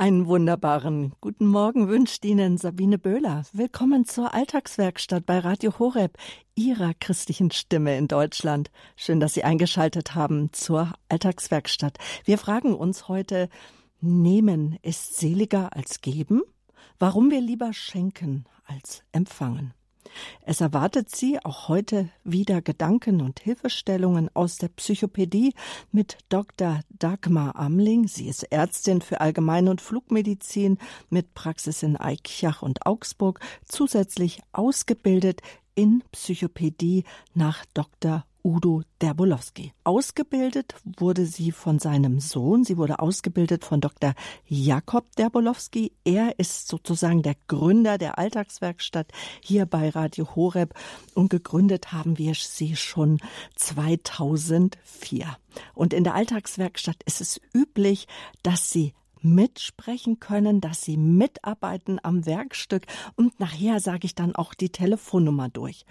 Einen wunderbaren guten Morgen wünscht Ihnen Sabine Böhler. Willkommen zur Alltagswerkstatt bei Radio Horeb, Ihrer christlichen Stimme in Deutschland. Schön, dass Sie eingeschaltet haben zur Alltagswerkstatt. Wir fragen uns heute, nehmen ist seliger als geben? Warum wir lieber schenken als empfangen? Es erwartet Sie auch heute wieder Gedanken und Hilfestellungen aus der Psychopädie mit Dr. Dagmar Amling. Sie ist Ärztin für Allgemein- und Flugmedizin mit Praxis in Eichach und Augsburg, zusätzlich ausgebildet in Psychopädie nach Dr. Udo Derbolowski. Ausgebildet wurde sie von seinem Sohn. Sie wurde ausgebildet von Dr. Jakob Derbolowski. Er ist sozusagen der Gründer der Alltagswerkstatt hier bei Radio Horeb und gegründet haben wir sie schon 2004. Und in der Alltagswerkstatt ist es üblich, dass sie mitsprechen können, dass sie mitarbeiten am Werkstück und nachher sage ich dann auch die Telefonnummer durch.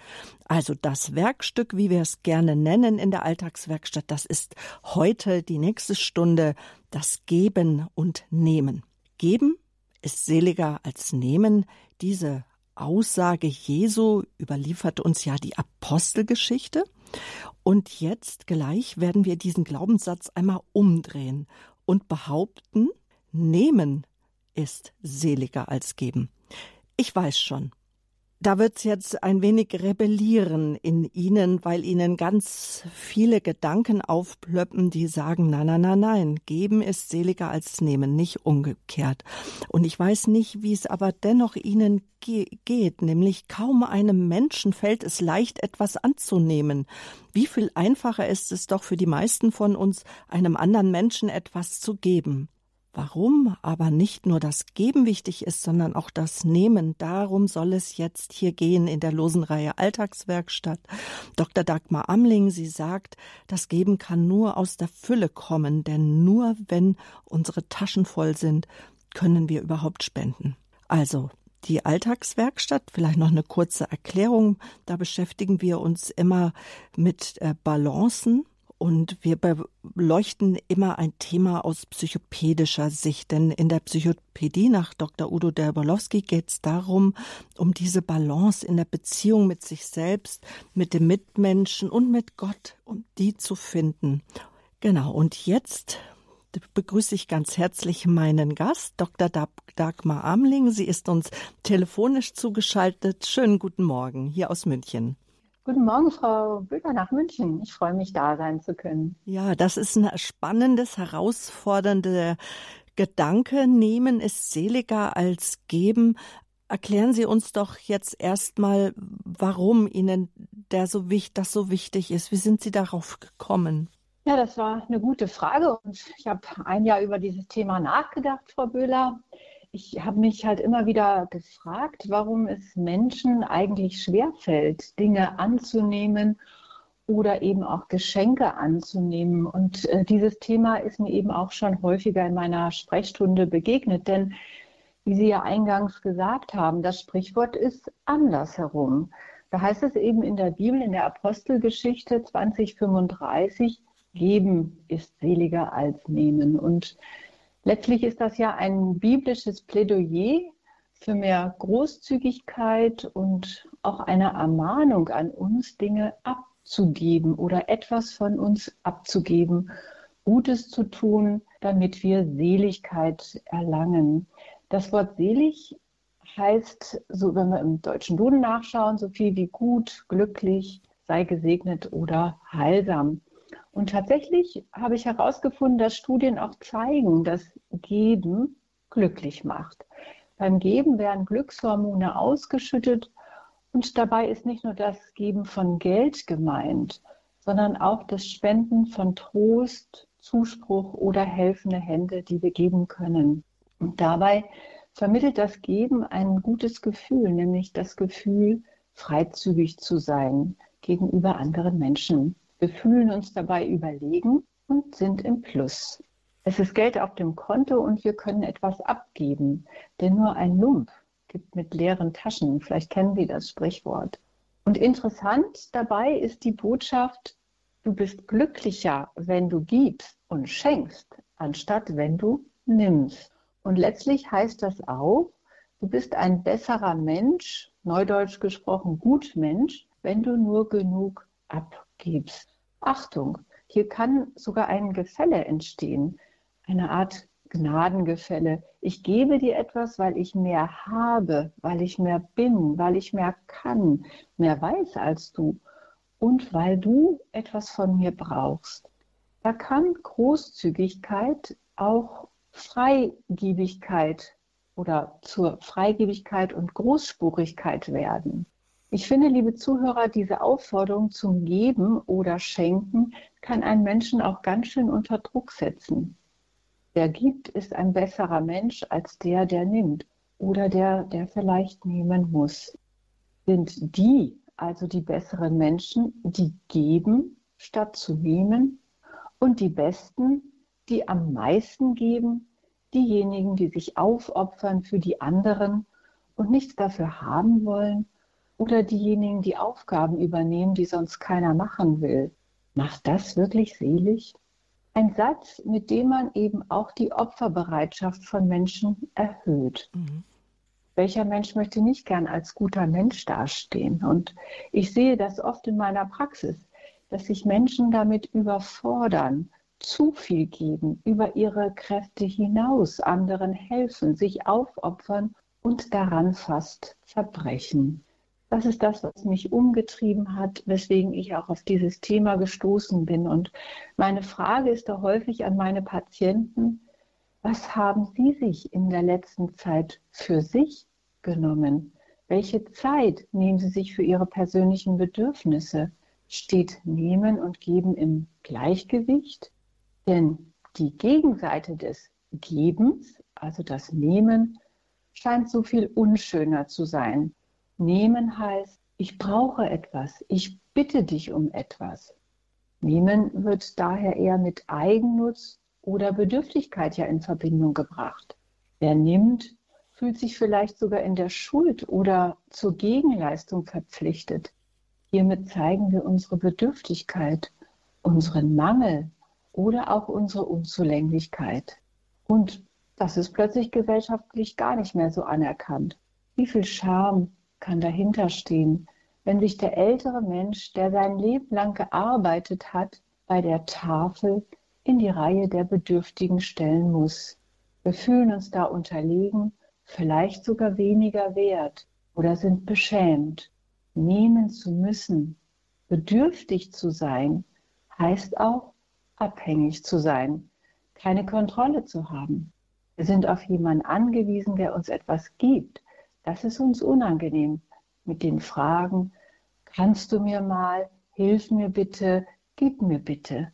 Also das Werkstück, wie wir es gerne nennen in der Alltagswerkstatt, das ist heute die nächste Stunde das Geben und Nehmen. Geben ist seliger als Nehmen. Diese Aussage Jesu überliefert uns ja die Apostelgeschichte. Und jetzt gleich werden wir diesen Glaubenssatz einmal umdrehen und behaupten, Nehmen ist seliger als geben. Ich weiß schon. Da wird's jetzt ein wenig rebellieren in Ihnen, weil Ihnen ganz viele Gedanken aufplöppen, die sagen, nein, nein, nein, nein, geben ist seliger als nehmen, nicht umgekehrt. Und ich weiß nicht, wie es aber dennoch Ihnen ge geht, nämlich kaum einem Menschen fällt es leicht, etwas anzunehmen. Wie viel einfacher ist es doch für die meisten von uns, einem anderen Menschen etwas zu geben. Warum aber nicht nur das Geben wichtig ist, sondern auch das Nehmen. Darum soll es jetzt hier gehen in der Losenreihe Alltagswerkstatt. Dr. Dagmar Amling, sie sagt, das Geben kann nur aus der Fülle kommen, denn nur wenn unsere Taschen voll sind, können wir überhaupt spenden. Also, die Alltagswerkstatt, vielleicht noch eine kurze Erklärung. Da beschäftigen wir uns immer mit äh, Balancen, und wir beleuchten immer ein Thema aus psychopädischer Sicht, denn in der Psychopädie nach Dr. Udo Derbolowski geht es darum, um diese Balance in der Beziehung mit sich selbst, mit dem Mitmenschen und mit Gott, um die zu finden. Genau, und jetzt begrüße ich ganz herzlich meinen Gast, Dr. Dagmar Amling. Sie ist uns telefonisch zugeschaltet. Schönen guten Morgen hier aus München. Guten Morgen, Frau Böger nach München. Ich freue mich, da sein zu können. Ja, das ist ein spannendes, herausfordernde Gedanke. Nehmen ist seliger als geben. Erklären Sie uns doch jetzt erstmal, warum Ihnen der so wichtig, das so wichtig ist. Wie sind Sie darauf gekommen? Ja, das war eine gute Frage und ich habe ein Jahr über dieses Thema nachgedacht, Frau Böhler ich habe mich halt immer wieder gefragt, warum es Menschen eigentlich schwerfällt, Dinge anzunehmen oder eben auch Geschenke anzunehmen. Und äh, dieses Thema ist mir eben auch schon häufiger in meiner Sprechstunde begegnet, denn wie Sie ja eingangs gesagt haben, das Sprichwort ist andersherum. Da heißt es eben in der Bibel, in der Apostelgeschichte 2035, geben ist seliger als nehmen. Und Letztlich ist das ja ein biblisches Plädoyer für mehr Großzügigkeit und auch eine Ermahnung an uns, Dinge abzugeben oder etwas von uns abzugeben, Gutes zu tun, damit wir Seligkeit erlangen. Das Wort selig heißt, so wenn wir im deutschen Duden nachschauen, so viel wie gut, glücklich, sei gesegnet oder heilsam. Und tatsächlich habe ich herausgefunden, dass Studien auch zeigen, dass Geben glücklich macht. Beim Geben werden Glückshormone ausgeschüttet und dabei ist nicht nur das Geben von Geld gemeint, sondern auch das Spenden von Trost, Zuspruch oder helfende Hände, die wir geben können. Und dabei vermittelt das Geben ein gutes Gefühl, nämlich das Gefühl, freizügig zu sein gegenüber anderen Menschen. Wir fühlen uns dabei überlegen und sind im Plus. Es ist Geld auf dem Konto und wir können etwas abgeben, denn nur ein Lump gibt mit leeren Taschen. Vielleicht kennen Sie das Sprichwort. Und interessant dabei ist die Botschaft, du bist glücklicher, wenn du gibst und schenkst, anstatt wenn du nimmst. Und letztlich heißt das auch, du bist ein besserer Mensch, neudeutsch gesprochen Gutmensch, wenn du nur genug abgibst. Achtung, hier kann sogar ein Gefälle entstehen, eine Art Gnadengefälle. Ich gebe dir etwas, weil ich mehr habe, weil ich mehr bin, weil ich mehr kann, mehr weiß als du und weil du etwas von mir brauchst. Da kann Großzügigkeit auch Freigebigkeit oder zur Freigebigkeit und Großspurigkeit werden. Ich finde, liebe Zuhörer, diese Aufforderung zum Geben oder Schenken kann einen Menschen auch ganz schön unter Druck setzen. Wer gibt, ist ein besserer Mensch als der, der nimmt oder der, der vielleicht nehmen muss. Sind die also die besseren Menschen, die geben statt zu nehmen und die Besten, die am meisten geben, diejenigen, die sich aufopfern für die anderen und nichts dafür haben wollen oder diejenigen, die Aufgaben übernehmen, die sonst keiner machen will. Macht das wirklich selig? Ein Satz, mit dem man eben auch die Opferbereitschaft von Menschen erhöht. Mhm. Welcher Mensch möchte nicht gern als guter Mensch dastehen? Und ich sehe das oft in meiner Praxis, dass sich Menschen damit überfordern, zu viel geben, über ihre Kräfte hinaus anderen helfen, sich aufopfern und daran fast zerbrechen. Das ist das, was mich umgetrieben hat, weswegen ich auch auf dieses Thema gestoßen bin. Und meine Frage ist da häufig an meine Patienten, was haben Sie sich in der letzten Zeit für sich genommen? Welche Zeit nehmen Sie sich für Ihre persönlichen Bedürfnisse? Steht Nehmen und Geben im Gleichgewicht? Denn die Gegenseite des Gebens, also das Nehmen, scheint so viel unschöner zu sein. Nehmen heißt, ich brauche etwas, ich bitte dich um etwas. Nehmen wird daher eher mit Eigennutz oder Bedürftigkeit ja in Verbindung gebracht. Wer nimmt, fühlt sich vielleicht sogar in der Schuld oder zur Gegenleistung verpflichtet. Hiermit zeigen wir unsere Bedürftigkeit, unseren Mangel oder auch unsere Unzulänglichkeit. Und das ist plötzlich gesellschaftlich gar nicht mehr so anerkannt. Wie viel Scham kann dahinter stehen, wenn sich der ältere Mensch, der sein Leben lang gearbeitet hat, bei der Tafel in die Reihe der Bedürftigen stellen muss. Wir fühlen uns da unterlegen vielleicht sogar weniger wert oder sind beschämt. Nehmen zu müssen, bedürftig zu sein, heißt auch abhängig zu sein, keine Kontrolle zu haben. Wir sind auf jemanden angewiesen, der uns etwas gibt. Das ist uns unangenehm mit den Fragen, kannst du mir mal, hilf mir bitte, gib mir bitte.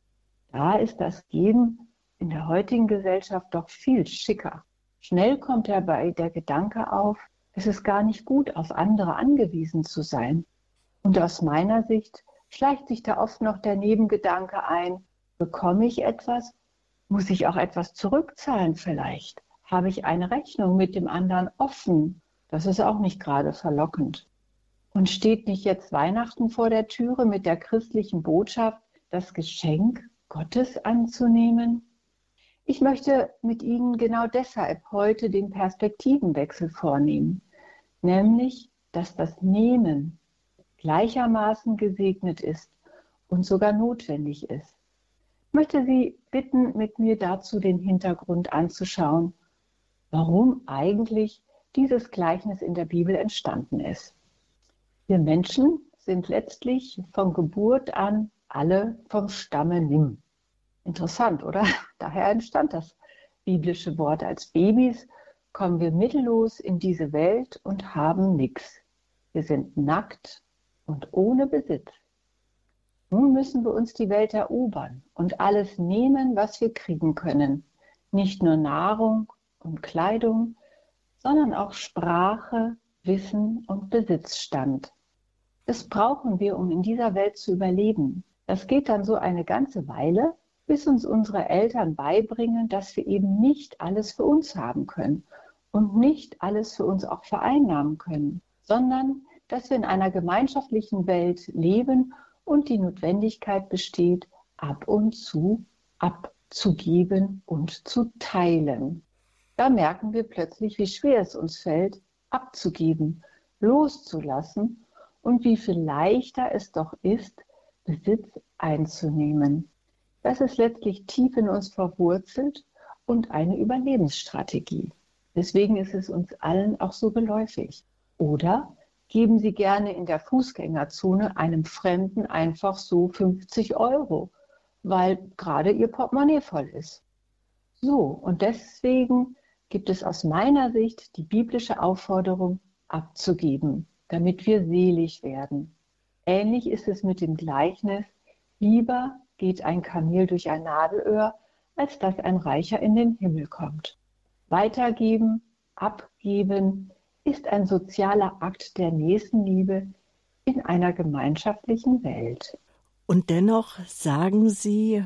Da ist das Geben in der heutigen Gesellschaft doch viel schicker. Schnell kommt dabei der Gedanke auf, es ist gar nicht gut, auf andere angewiesen zu sein. Und aus meiner Sicht schleicht sich da oft noch der Nebengedanke ein, bekomme ich etwas, muss ich auch etwas zurückzahlen vielleicht? Habe ich eine Rechnung mit dem anderen offen? Das ist auch nicht gerade verlockend. Und steht nicht jetzt Weihnachten vor der Türe mit der christlichen Botschaft, das Geschenk Gottes anzunehmen? Ich möchte mit Ihnen genau deshalb heute den Perspektivenwechsel vornehmen, nämlich, dass das Nehmen gleichermaßen gesegnet ist und sogar notwendig ist. Ich möchte Sie bitten, mit mir dazu den Hintergrund anzuschauen, warum eigentlich dieses Gleichnis in der Bibel entstanden ist. Wir Menschen sind letztlich von Geburt an alle vom Stamme Nimm. Interessant, oder? Daher entstand das biblische Wort. Als Babys kommen wir mittellos in diese Welt und haben nichts. Wir sind nackt und ohne Besitz. Nun müssen wir uns die Welt erobern und alles nehmen, was wir kriegen können. Nicht nur Nahrung und Kleidung, sondern auch Sprache, Wissen und Besitzstand. Das brauchen wir, um in dieser Welt zu überleben. Das geht dann so eine ganze Weile, bis uns unsere Eltern beibringen, dass wir eben nicht alles für uns haben können und nicht alles für uns auch vereinnahmen können, sondern dass wir in einer gemeinschaftlichen Welt leben und die Notwendigkeit besteht, ab und zu abzugeben und zu teilen. Da merken wir plötzlich, wie schwer es uns fällt, abzugeben, loszulassen und wie viel leichter es doch ist, Besitz einzunehmen. Das ist letztlich tief in uns verwurzelt und eine Überlebensstrategie. Deswegen ist es uns allen auch so geläufig. Oder geben Sie gerne in der Fußgängerzone einem Fremden einfach so 50 Euro, weil gerade Ihr Portemonnaie voll ist. So, und deswegen gibt es aus meiner Sicht die biblische Aufforderung, abzugeben, damit wir selig werden. Ähnlich ist es mit dem Gleichnis, lieber geht ein Kamel durch ein Nadelöhr, als dass ein Reicher in den Himmel kommt. Weitergeben, abgeben ist ein sozialer Akt der Nächstenliebe in einer gemeinschaftlichen Welt. Und dennoch sagen Sie,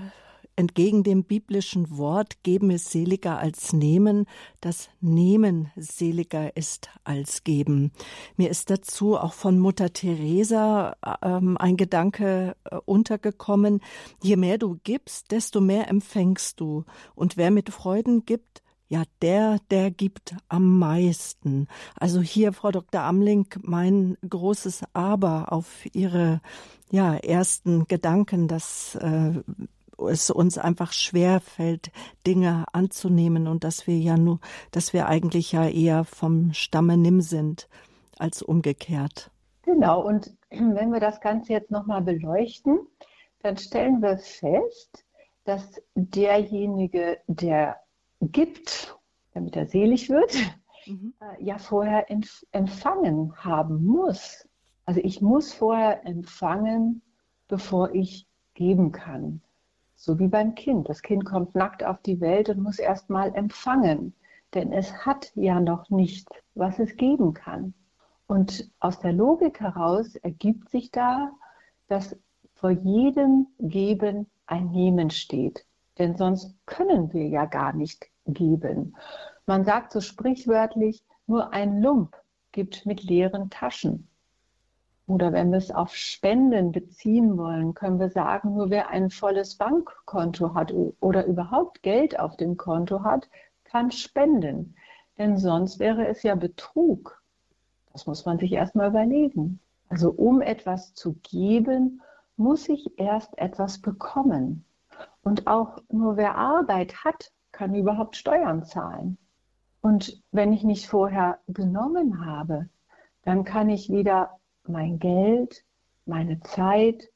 entgegen dem biblischen Wort, geben ist seliger als nehmen, das Nehmen seliger ist als geben. Mir ist dazu auch von Mutter Teresa ähm, ein Gedanke äh, untergekommen, je mehr du gibst, desto mehr empfängst du. Und wer mit Freuden gibt, ja, der, der gibt am meisten. Also hier, Frau Dr. Amling, mein großes Aber auf Ihre ja, ersten Gedanken, dass äh, es uns einfach schwer fällt, Dinge anzunehmen und dass wir ja nur, dass wir eigentlich ja eher vom Stamme nimm sind als umgekehrt. Genau, und wenn wir das Ganze jetzt nochmal beleuchten, dann stellen wir fest, dass derjenige, der gibt, damit er selig wird, mhm. Äh, ja vorher empfangen haben muss. Also ich muss vorher empfangen, bevor ich geben kann. So wie beim Kind. Das Kind kommt nackt auf die Welt und muss erst mal empfangen, denn es hat ja noch nichts, was es geben kann. Und aus der Logik heraus ergibt sich da, dass vor jedem Geben ein Nehmen steht. Denn sonst können wir ja gar nicht geben. Man sagt so sprichwörtlich, nur ein Lump gibt mit leeren Taschen. Oder wenn wir es auf Spenden beziehen wollen, können wir sagen, nur wer ein volles Bankkonto hat oder überhaupt Geld auf dem Konto hat, kann spenden. Denn sonst wäre es ja Betrug. Das muss man sich erstmal überlegen. Also um etwas zu geben, muss ich erst etwas bekommen. Und auch nur wer Arbeit hat, kann überhaupt Steuern zahlen. Und wenn ich nicht vorher genommen habe, dann kann ich wieder mein Geld, meine Zeit,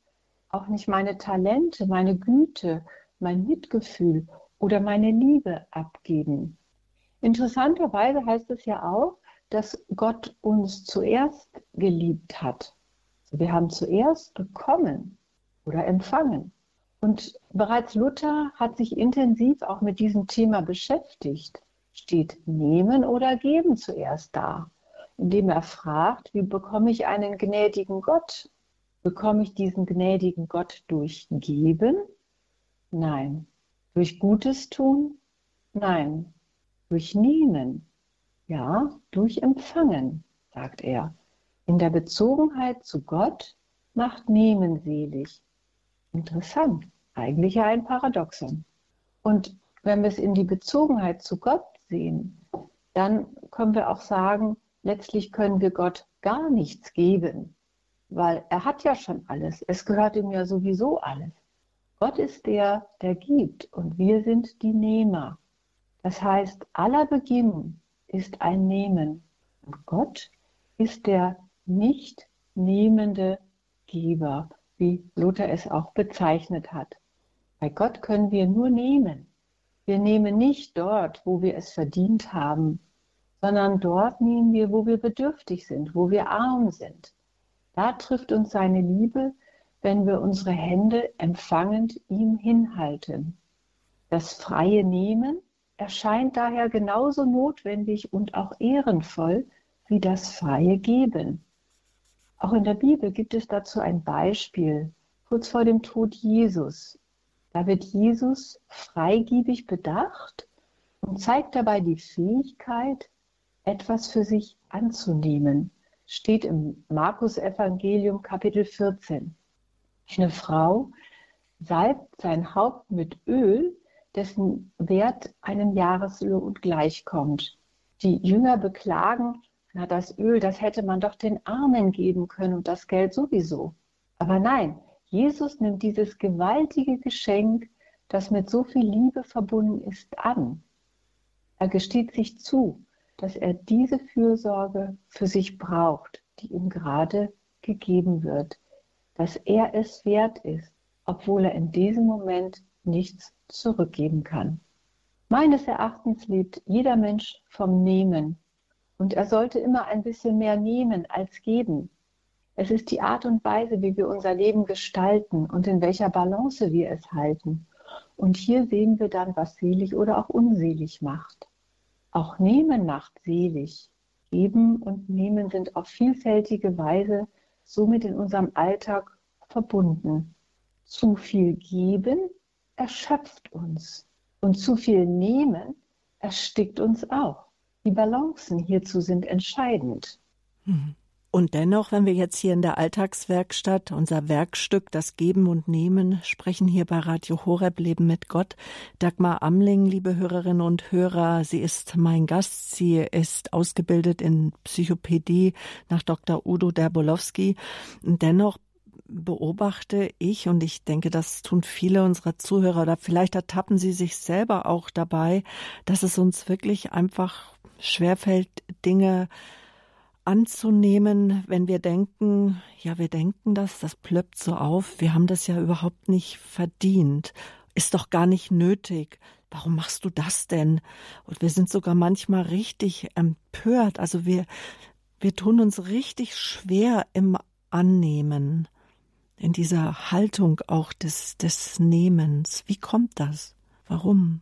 auch nicht meine Talente, meine Güte, mein Mitgefühl oder meine Liebe abgeben. Interessanterweise heißt es ja auch, dass Gott uns zuerst geliebt hat. Wir haben zuerst bekommen oder empfangen. Und bereits Luther hat sich intensiv auch mit diesem Thema beschäftigt. Steht nehmen oder geben zuerst da? Indem er fragt, wie bekomme ich einen gnädigen Gott? Bekomme ich diesen gnädigen Gott durch Geben? Nein. Durch Gutes tun? Nein. Durch Nehmen? Ja, durch Empfangen, sagt er. In der Bezogenheit zu Gott macht Nehmen selig. Interessant. Eigentlich ja ein Paradoxon. Und wenn wir es in die Bezogenheit zu Gott sehen, dann können wir auch sagen, letztlich können wir Gott gar nichts geben, weil er hat ja schon alles. Es gehört ihm ja sowieso alles. Gott ist der, der gibt und wir sind die Nehmer. Das heißt, aller Beginn ist ein Nehmen und Gott ist der nicht nehmende Geber, wie Luther es auch bezeichnet hat. Bei Gott können wir nur nehmen. Wir nehmen nicht dort, wo wir es verdient haben, sondern dort nehmen wir, wo wir bedürftig sind, wo wir arm sind. Da trifft uns seine Liebe, wenn wir unsere Hände empfangend ihm hinhalten. Das freie Nehmen erscheint daher genauso notwendig und auch ehrenvoll wie das freie Geben. Auch in der Bibel gibt es dazu ein Beispiel, kurz vor dem Tod Jesus. Da wird Jesus freigiebig bedacht und zeigt dabei die Fähigkeit, etwas für sich anzunehmen, steht im Markus Evangelium Kapitel 14. Eine Frau salbt sein Haupt mit Öl, dessen Wert einem Jahreslohn gleichkommt. Die Jünger beklagen, na, das Öl, das hätte man doch den Armen geben können und das Geld sowieso. Aber nein, Jesus nimmt dieses gewaltige Geschenk, das mit so viel Liebe verbunden ist, an. Er gesteht sich zu, dass er diese Fürsorge für sich braucht, die ihm gerade gegeben wird, dass er es wert ist, obwohl er in diesem Moment nichts zurückgeben kann. Meines Erachtens lebt jeder Mensch vom Nehmen und er sollte immer ein bisschen mehr nehmen als geben. Es ist die Art und Weise, wie wir unser Leben gestalten und in welcher Balance wir es halten. Und hier sehen wir dann, was selig oder auch unselig macht. Auch Nehmen macht selig. Geben und Nehmen sind auf vielfältige Weise somit in unserem Alltag verbunden. Zu viel geben erschöpft uns und zu viel nehmen erstickt uns auch. Die Balancen hierzu sind entscheidend. Mhm. Und dennoch, wenn wir jetzt hier in der Alltagswerkstatt unser Werkstück, das Geben und Nehmen, sprechen hier bei Radio Horeb Leben mit Gott. Dagmar Amling, liebe Hörerinnen und Hörer, sie ist mein Gast. Sie ist ausgebildet in Psychopädie nach Dr. Udo Derbolowski. Dennoch beobachte ich, und ich denke, das tun viele unserer Zuhörer, oder vielleicht ertappen sie sich selber auch dabei, dass es uns wirklich einfach schwerfällt, Dinge anzunehmen, wenn wir denken, ja, wir denken das, das plöppt so auf, wir haben das ja überhaupt nicht verdient, ist doch gar nicht nötig. Warum machst du das denn? Und wir sind sogar manchmal richtig empört. Also wir, wir tun uns richtig schwer im Annehmen, in dieser Haltung auch des, des Nehmens. Wie kommt das? Warum?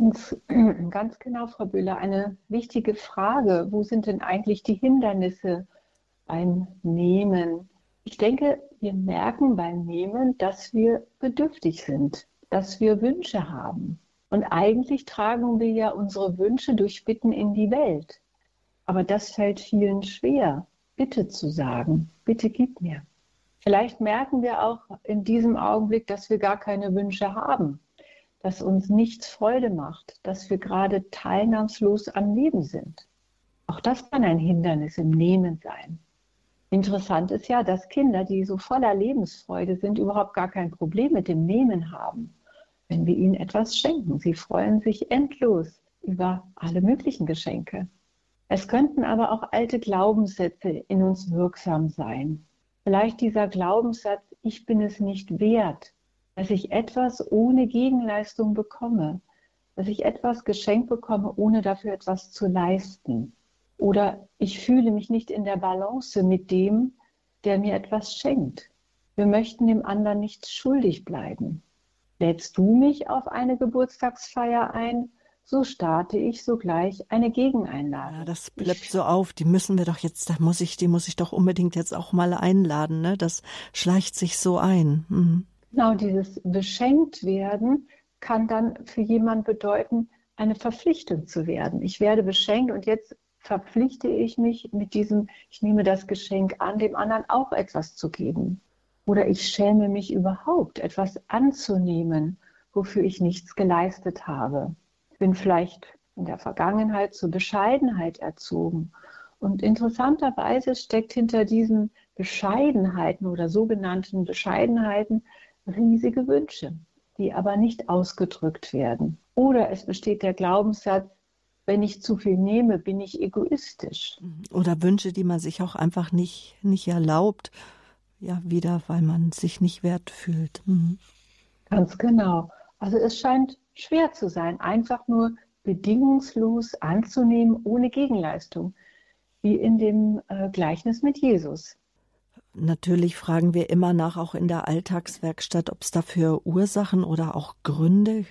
Ganz genau, Frau Bühler, eine wichtige Frage. Wo sind denn eigentlich die Hindernisse beim Nehmen? Ich denke, wir merken beim Nehmen, dass wir bedürftig sind, dass wir Wünsche haben. Und eigentlich tragen wir ja unsere Wünsche durch Bitten in die Welt. Aber das fällt vielen schwer, Bitte zu sagen. Bitte gib mir. Vielleicht merken wir auch in diesem Augenblick, dass wir gar keine Wünsche haben dass uns nichts Freude macht, dass wir gerade teilnahmslos am Leben sind. Auch das kann ein Hindernis im Nehmen sein. Interessant ist ja, dass Kinder, die so voller Lebensfreude sind, überhaupt gar kein Problem mit dem Nehmen haben, wenn wir ihnen etwas schenken. Sie freuen sich endlos über alle möglichen Geschenke. Es könnten aber auch alte Glaubenssätze in uns wirksam sein. Vielleicht dieser Glaubenssatz, ich bin es nicht wert, dass ich etwas ohne Gegenleistung bekomme, dass ich etwas geschenkt bekomme, ohne dafür etwas zu leisten. Oder ich fühle mich nicht in der Balance mit dem, der mir etwas schenkt. Wir möchten dem anderen nichts schuldig bleiben. Lädst du mich auf eine Geburtstagsfeier ein, so starte ich sogleich eine Gegeneinladung. Ja, das bleibt so auf. Die müssen wir doch jetzt, da muss ich, die muss ich doch unbedingt jetzt auch mal einladen. Ne? Das schleicht sich so ein. Mhm. Genau, dieses beschenkt werden kann dann für jemanden bedeuten, eine Verpflichtung zu werden. Ich werde beschenkt und jetzt verpflichte ich mich mit diesem, ich nehme das Geschenk an, dem anderen auch etwas zu geben. Oder ich schäme mich überhaupt, etwas anzunehmen, wofür ich nichts geleistet habe. Bin vielleicht in der Vergangenheit zur Bescheidenheit erzogen. Und interessanterweise steckt hinter diesen Bescheidenheiten oder sogenannten Bescheidenheiten riesige Wünsche, die aber nicht ausgedrückt werden. Oder es besteht der Glaubenssatz, wenn ich zu viel nehme, bin ich egoistisch. Oder Wünsche, die man sich auch einfach nicht, nicht erlaubt. Ja, wieder, weil man sich nicht wert fühlt. Mhm. Ganz genau. Also es scheint schwer zu sein, einfach nur bedingungslos anzunehmen, ohne Gegenleistung, wie in dem äh, Gleichnis mit Jesus. Natürlich fragen wir immer nach, auch in der Alltagswerkstatt, ob es dafür Ursachen oder auch Gründe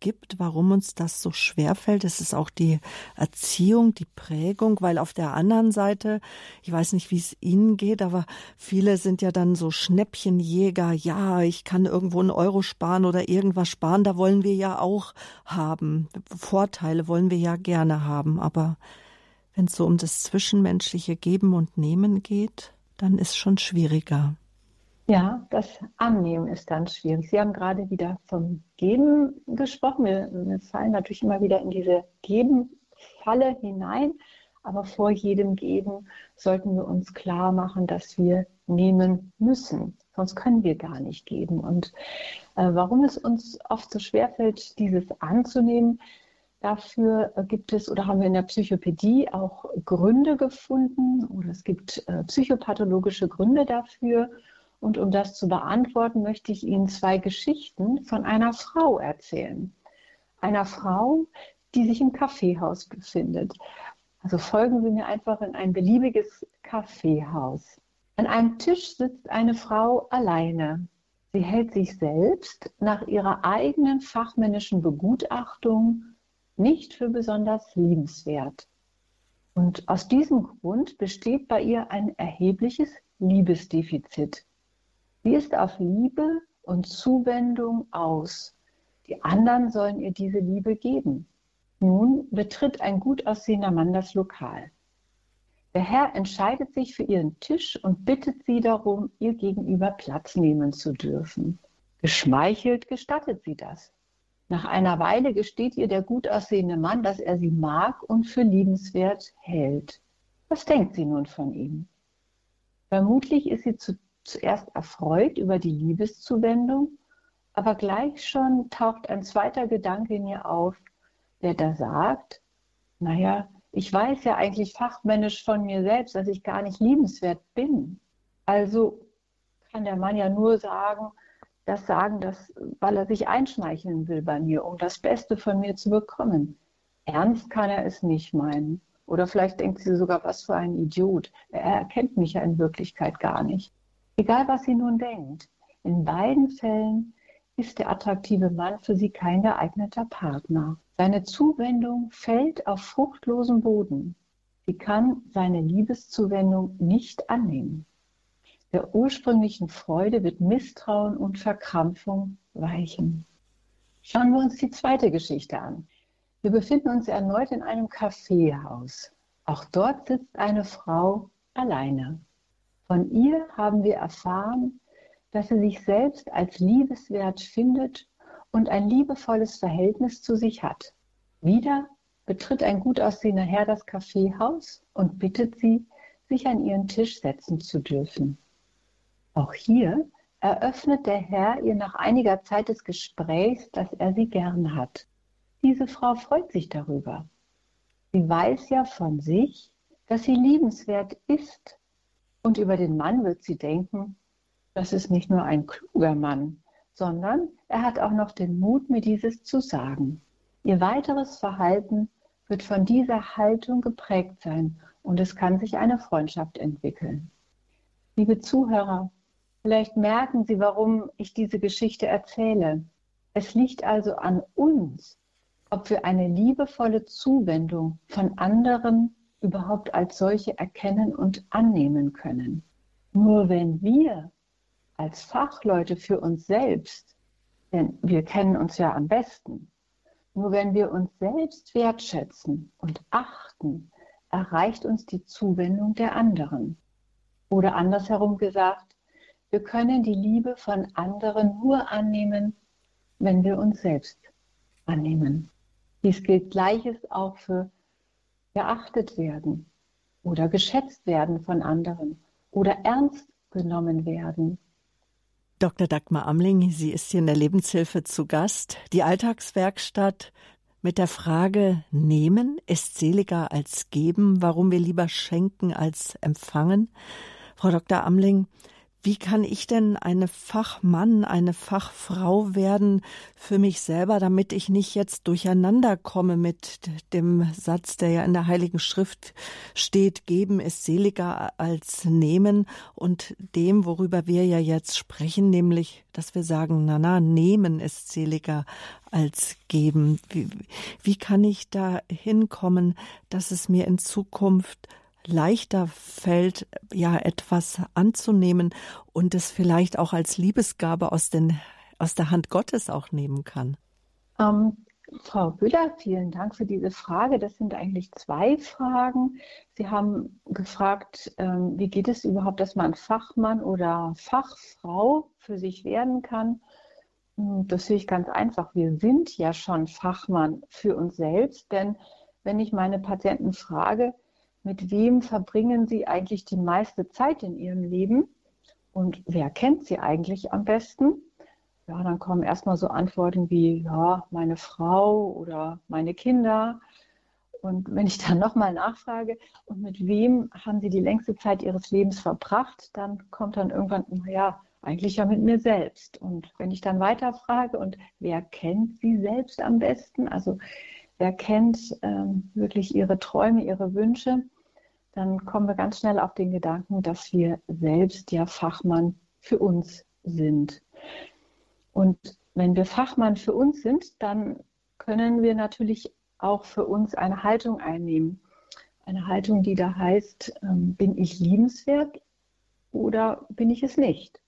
gibt, warum uns das so schwer fällt. Es ist auch die Erziehung, die Prägung, weil auf der anderen Seite, ich weiß nicht, wie es Ihnen geht, aber viele sind ja dann so Schnäppchenjäger. Ja, ich kann irgendwo einen Euro sparen oder irgendwas sparen. Da wollen wir ja auch haben. Vorteile wollen wir ja gerne haben. Aber wenn es so um das zwischenmenschliche Geben und Nehmen geht, dann ist schon schwieriger. Ja, das Annehmen ist dann schwierig. Sie haben gerade wieder vom Geben gesprochen. Wir, wir fallen natürlich immer wieder in diese Geben-Falle hinein. Aber vor jedem Geben sollten wir uns klar machen, dass wir nehmen müssen. Sonst können wir gar nicht geben. Und äh, warum es uns oft so schwerfällt, dieses anzunehmen, dafür gibt es oder haben wir in der Psychopädie auch Gründe gefunden oder es gibt äh, psychopathologische Gründe dafür. Und um das zu beantworten, möchte ich Ihnen zwei Geschichten von einer Frau erzählen. Einer Frau, die sich im Kaffeehaus befindet. Also folgen Sie mir einfach in ein beliebiges Kaffeehaus. An einem Tisch sitzt eine Frau alleine. Sie hält sich selbst nach ihrer eigenen fachmännischen Begutachtung nicht für besonders liebenswert. Und aus diesem Grund besteht bei ihr ein erhebliches Liebesdefizit. Sie ist auf Liebe und Zuwendung aus. Die anderen sollen ihr diese Liebe geben. Nun betritt ein gut aussehender Mann das Lokal. Der Herr entscheidet sich für ihren Tisch und bittet sie darum, ihr gegenüber Platz nehmen zu dürfen. Geschmeichelt gestattet sie das. Nach einer Weile gesteht ihr der gut aussehende Mann, dass er sie mag und für liebenswert hält. Was denkt sie nun von ihm? Vermutlich ist sie zu zuerst erfreut über die Liebeszuwendung, aber gleich schon taucht ein zweiter Gedanke in ihr auf, der da sagt, naja, ich weiß ja eigentlich fachmännisch von mir selbst, dass ich gar nicht liebenswert bin. Also kann der Mann ja nur sagen, das sagen, dass, weil er sich einschmeicheln will bei mir, um das Beste von mir zu bekommen. Ernst kann er es nicht meinen. Oder vielleicht denkt sie sogar, was für ein Idiot. Er erkennt mich ja in Wirklichkeit gar nicht. Egal, was sie nun denkt, in beiden Fällen ist der attraktive Mann für sie kein geeigneter Partner. Seine Zuwendung fällt auf fruchtlosen Boden. Sie kann seine Liebeszuwendung nicht annehmen. Der ursprünglichen Freude wird Misstrauen und Verkrampfung weichen. Schauen wir uns die zweite Geschichte an. Wir befinden uns erneut in einem Kaffeehaus. Auch dort sitzt eine Frau alleine. Von ihr haben wir erfahren, dass sie sich selbst als liebeswert findet und ein liebevolles Verhältnis zu sich hat. Wieder betritt ein gut aussehender Herr das Kaffeehaus und bittet sie, sich an ihren Tisch setzen zu dürfen. Auch hier eröffnet der Herr ihr nach einiger Zeit des Gesprächs, dass er sie gern hat. Diese Frau freut sich darüber. Sie weiß ja von sich, dass sie liebenswert ist und über den Mann wird sie denken, das ist nicht nur ein kluger Mann, sondern er hat auch noch den Mut, mir dieses zu sagen. Ihr weiteres Verhalten wird von dieser Haltung geprägt sein und es kann sich eine Freundschaft entwickeln. Liebe Zuhörer, vielleicht merken Sie, warum ich diese Geschichte erzähle. Es liegt also an uns, ob wir eine liebevolle Zuwendung von anderen überhaupt als solche erkennen und annehmen können. Nur wenn wir als Fachleute für uns selbst, denn wir kennen uns ja am besten, nur wenn wir uns selbst wertschätzen und achten, erreicht uns die Zuwendung der anderen. Oder andersherum gesagt, wir können die Liebe von anderen nur annehmen, wenn wir uns selbst annehmen. Dies gilt gleiches auch für geachtet werden oder geschätzt werden von anderen oder ernst genommen werden. Dr. Dagmar Amling, sie ist hier in der Lebenshilfe zu Gast. Die Alltagswerkstatt mit der Frage Nehmen ist seliger als geben, warum wir lieber schenken als empfangen. Frau Dr. Amling, wie kann ich denn eine Fachmann, eine Fachfrau werden für mich selber, damit ich nicht jetzt durcheinander komme mit dem Satz, der ja in der Heiligen Schrift steht, geben ist seliger als nehmen und dem, worüber wir ja jetzt sprechen, nämlich, dass wir sagen, na na, nehmen ist seliger als geben. Wie, wie kann ich da hinkommen, dass es mir in Zukunft leichter fällt, ja, etwas anzunehmen und es vielleicht auch als Liebesgabe aus, den, aus der Hand Gottes auch nehmen kann? Ähm, Frau Büller, vielen Dank für diese Frage. Das sind eigentlich zwei Fragen. Sie haben gefragt, ähm, wie geht es überhaupt, dass man Fachmann oder Fachfrau für sich werden kann. Hm, das sehe ich ganz einfach. Wir sind ja schon Fachmann für uns selbst, denn wenn ich meine Patienten frage, mit wem verbringen sie eigentlich die meiste Zeit in ihrem Leben und wer kennt sie eigentlich am besten, ja, dann kommen erstmal so Antworten wie, ja, meine Frau oder meine Kinder. Und wenn ich dann nochmal nachfrage, und mit wem haben Sie die längste Zeit Ihres Lebens verbracht, dann kommt dann irgendwann, naja, eigentlich ja mit mir selbst. Und wenn ich dann weiterfrage, und wer kennt Sie selbst am besten? Also wer kennt ähm, wirklich Ihre Träume, Ihre Wünsche? Dann kommen wir ganz schnell auf den Gedanken, dass wir selbst ja Fachmann für uns sind. Und wenn wir Fachmann für uns sind, dann können wir natürlich auch für uns eine Haltung einnehmen. Eine Haltung, die da heißt, ähm, bin ich liebenswert oder bin ich es nicht?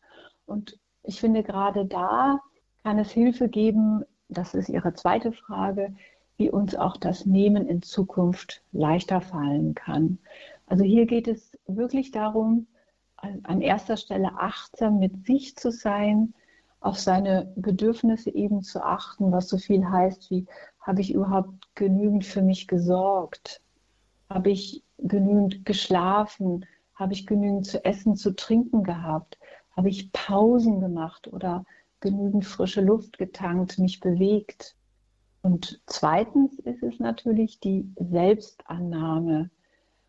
Und ich finde, gerade da kann es Hilfe geben, das ist Ihre zweite Frage, wie uns auch das Nehmen in Zukunft leichter fallen kann. Also hier geht es wirklich darum, an erster Stelle achtsam mit sich zu sein, auf seine Bedürfnisse eben zu achten, was so viel heißt wie, habe ich überhaupt genügend für mich gesorgt? Habe ich genügend geschlafen? Habe ich genügend zu essen, zu trinken gehabt? Habe ich Pausen gemacht oder genügend frische Luft getankt, mich bewegt? Und zweitens ist es natürlich die Selbstannahme,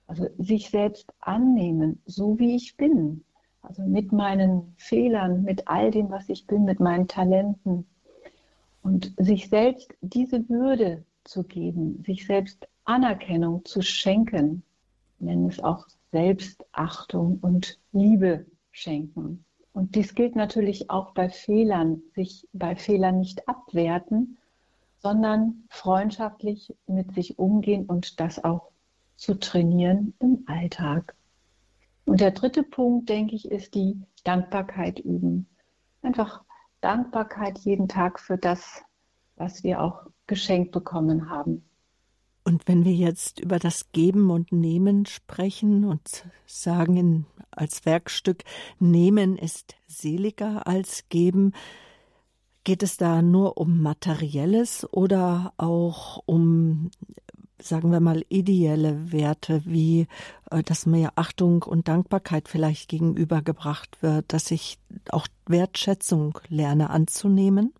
also sich selbst annehmen, so wie ich bin. Also mit meinen Fehlern, mit all dem, was ich bin, mit meinen Talenten. Und sich selbst diese Würde zu geben, sich selbst Anerkennung zu schenken, nennen es auch Selbstachtung und Liebe schenken. Und dies gilt natürlich auch bei Fehlern, sich bei Fehlern nicht abwerten, sondern freundschaftlich mit sich umgehen und das auch zu trainieren im Alltag. Und der dritte Punkt, denke ich, ist die Dankbarkeit üben. Einfach Dankbarkeit jeden Tag für das, was wir auch geschenkt bekommen haben. Und wenn wir jetzt über das Geben und Nehmen sprechen und sagen in, als Werkstück, Nehmen ist seliger als Geben, geht es da nur um Materielles oder auch um sagen wir mal, ideelle Werte, wie äh, dass mir Achtung und Dankbarkeit vielleicht gegenübergebracht wird, dass ich auch Wertschätzung lerne anzunehmen?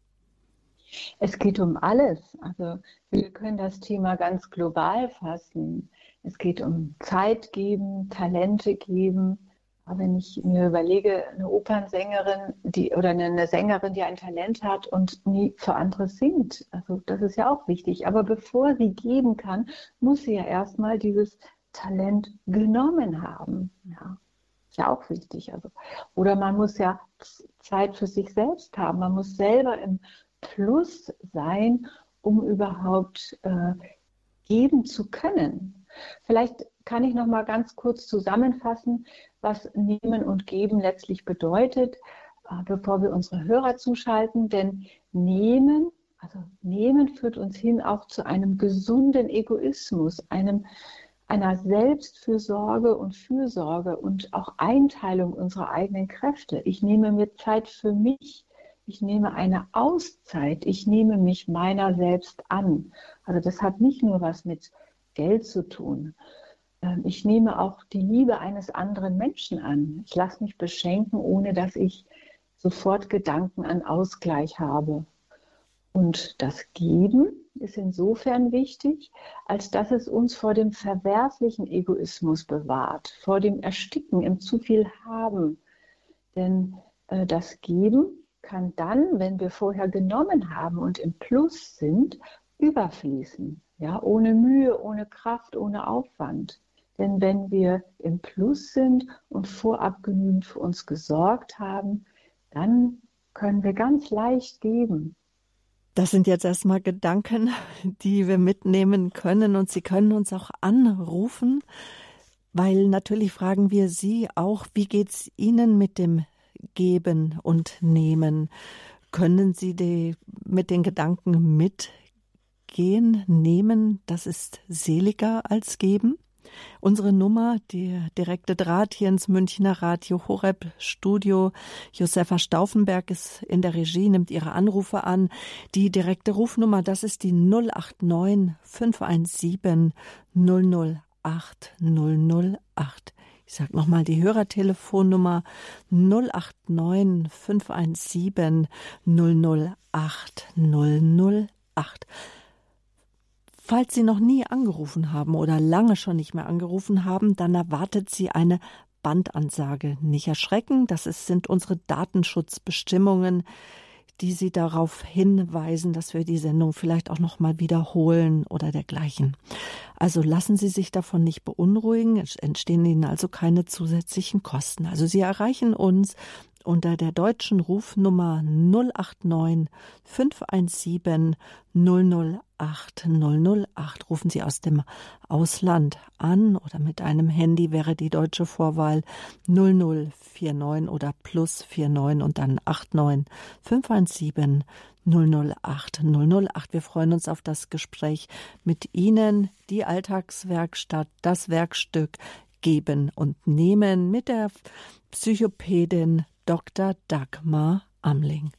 Es geht um alles. Also wir können das Thema ganz global fassen. Es geht um Zeit geben, Talente geben, wenn ich mir überlege, eine Opernsängerin die, oder eine Sängerin, die ein Talent hat und nie für andere singt, also das ist ja auch wichtig. Aber bevor sie geben kann, muss sie ja erstmal dieses Talent genommen haben. Ja, ist ja auch wichtig. Also, oder man muss ja Zeit für sich selbst haben. Man muss selber im Plus sein, um überhaupt äh, geben zu können. Vielleicht kann ich noch mal ganz kurz zusammenfassen, was Nehmen und Geben letztlich bedeutet, äh, bevor wir unsere Hörer zuschalten. Denn Nehmen, also Nehmen führt uns hin auch zu einem gesunden Egoismus, einem einer Selbstfürsorge und Fürsorge und auch Einteilung unserer eigenen Kräfte. Ich nehme mir Zeit für mich. Ich nehme eine Auszeit. Ich nehme mich meiner selbst an. Also das hat nicht nur was mit Geld zu tun, ich nehme auch die Liebe eines anderen Menschen an. Ich lasse mich beschenken, ohne dass ich sofort Gedanken an Ausgleich habe. Und das Geben ist insofern wichtig, als dass es uns vor dem verwerflichen Egoismus bewahrt, vor dem Ersticken im zu viel haben. Denn äh, das Geben kann dann, wenn wir vorher genommen haben und im Plus sind, überfließen. Ja, ohne Mühe, ohne Kraft, ohne Aufwand. Denn wenn wir im Plus sind und vorab genügend für uns gesorgt haben, dann können wir ganz leicht geben. Das sind jetzt erstmal Gedanken, die wir mitnehmen können und Sie können uns auch anrufen, weil natürlich fragen wir Sie auch, wie geht es Ihnen mit dem Geben und Nehmen? Können Sie die, mit den Gedanken mit gehen, nehmen, das ist seliger als geben. Unsere Nummer, der direkte Draht hier ins Münchner Radio Horeb Studio. Josefa Stauffenberg ist in der Regie, nimmt ihre Anrufe an. Die direkte Rufnummer, das ist die 089 517 008 008. Ich sage nochmal die Hörertelefonnummer 089 517 008 008. Falls Sie noch nie angerufen haben oder lange schon nicht mehr angerufen haben, dann erwartet Sie eine Bandansage. Nicht erschrecken, das ist, sind unsere Datenschutzbestimmungen die Sie darauf hinweisen, dass wir die Sendung vielleicht auch noch mal wiederholen oder dergleichen. Also lassen Sie sich davon nicht beunruhigen, es entstehen Ihnen also keine zusätzlichen Kosten. Also Sie erreichen uns unter der deutschen Rufnummer 089 517 008 008. Rufen Sie aus dem Ausland an oder mit einem Handy wäre die deutsche Vorwahl 0049 oder plus 49 und dann 89 517 008 008. Wir freuen uns auf das Gespräch mit Ihnen, die Alltagswerkstatt, das Werkstück Geben und Nehmen mit der Psychopädin Dr. Dagmar Amling.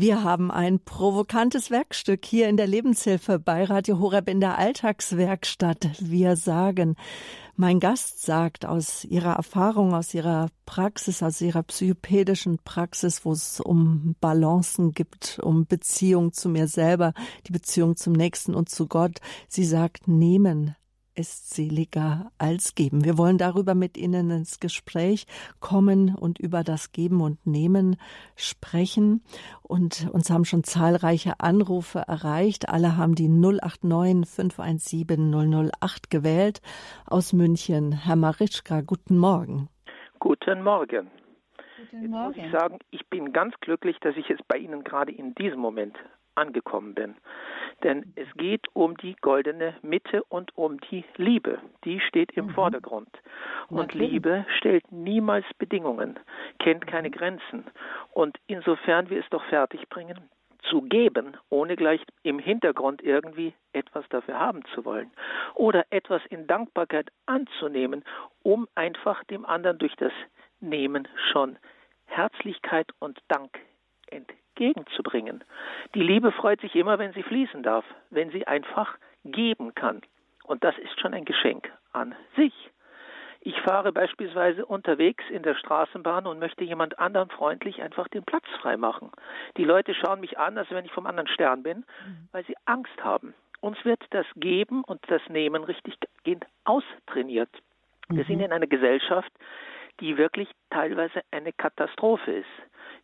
Wir haben ein provokantes Werkstück hier in der Lebenshilfe bei Radio Horeb in der Alltagswerkstatt. Wir sagen, mein Gast sagt aus ihrer Erfahrung, aus ihrer Praxis, aus ihrer psychopädischen Praxis, wo es um Balancen gibt, um Beziehung zu mir selber, die Beziehung zum Nächsten und zu Gott. Sie sagt, nehmen, ist seliger als geben. Wir wollen darüber mit Ihnen ins Gespräch kommen und über das Geben und Nehmen sprechen. Und uns haben schon zahlreiche Anrufe erreicht. Alle haben die 089 517 008 gewählt aus München. Herr Marischka, guten Morgen. Guten Morgen. Guten Morgen. Jetzt muss ich sagen, ich bin ganz glücklich, dass ich jetzt bei Ihnen gerade in diesem Moment angekommen bin. Denn es geht um die goldene Mitte und um die Liebe. Die steht im mhm. Vordergrund. Und Natürlich. Liebe stellt niemals Bedingungen, kennt keine Grenzen. Und insofern wir es doch fertigbringen, zu geben, ohne gleich im Hintergrund irgendwie etwas dafür haben zu wollen. Oder etwas in Dankbarkeit anzunehmen, um einfach dem anderen durch das Nehmen schon Herzlichkeit und Dank entgegen entgegenzubringen. Die Liebe freut sich immer, wenn sie fließen darf, wenn sie einfach geben kann. Und das ist schon ein Geschenk an sich. Ich fahre beispielsweise unterwegs in der Straßenbahn und möchte jemand anderen freundlich einfach den Platz freimachen. Die Leute schauen mich an, als wenn ich vom anderen Stern bin, mhm. weil sie Angst haben. Uns wird das Geben und das Nehmen richtig gehend austrainiert. Wir sind mhm. in einer Gesellschaft, die wirklich teilweise eine Katastrophe ist.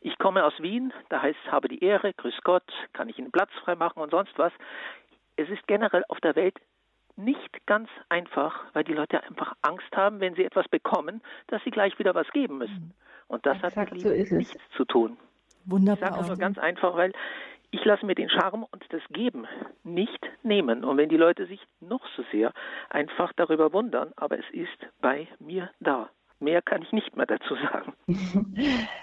Ich komme aus Wien, da heißt es, habe die Ehre, grüß Gott, kann ich Ihnen Platz freimachen und sonst was. Es ist generell auf der Welt nicht ganz einfach, weil die Leute einfach Angst haben, wenn sie etwas bekommen, dass sie gleich wieder was geben müssen. Und das Exakt, hat mit Liebe so nichts zu tun. Wunderbar. Ich sage das nur ganz einfach, weil ich lasse mir den Charme und das Geben nicht nehmen. Und wenn die Leute sich noch so sehr einfach darüber wundern, aber es ist bei mir da. Mehr kann ich nicht mehr dazu sagen.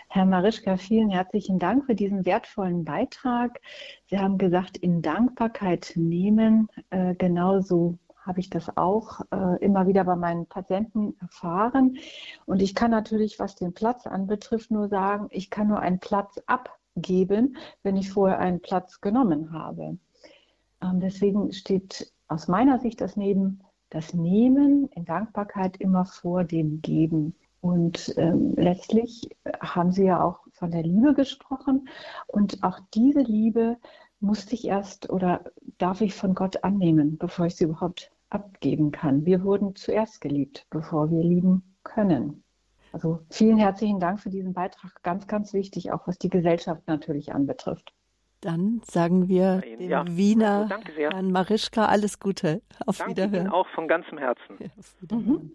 Herr Marischka, vielen herzlichen Dank für diesen wertvollen Beitrag. Sie haben gesagt, in Dankbarkeit nehmen. Äh, genauso habe ich das auch äh, immer wieder bei meinen Patienten erfahren. Und ich kann natürlich, was den Platz anbetrifft, nur sagen, ich kann nur einen Platz abgeben, wenn ich vorher einen Platz genommen habe. Ähm, deswegen steht aus meiner Sicht das Neben das Nehmen in Dankbarkeit immer vor dem Geben. Und ähm, letztlich haben Sie ja auch von der Liebe gesprochen. Und auch diese Liebe musste ich erst oder darf ich von Gott annehmen, bevor ich sie überhaupt abgeben kann. Wir wurden zuerst geliebt, bevor wir lieben können. Also vielen herzlichen Dank für diesen Beitrag. Ganz, ganz wichtig, auch was die Gesellschaft natürlich anbetrifft. Dann sagen wir dem ja. Wiener also, Herrn Marischka alles Gute. Auf danke Wiederhören. Ihnen auch von ganzem Herzen. Ja, mhm.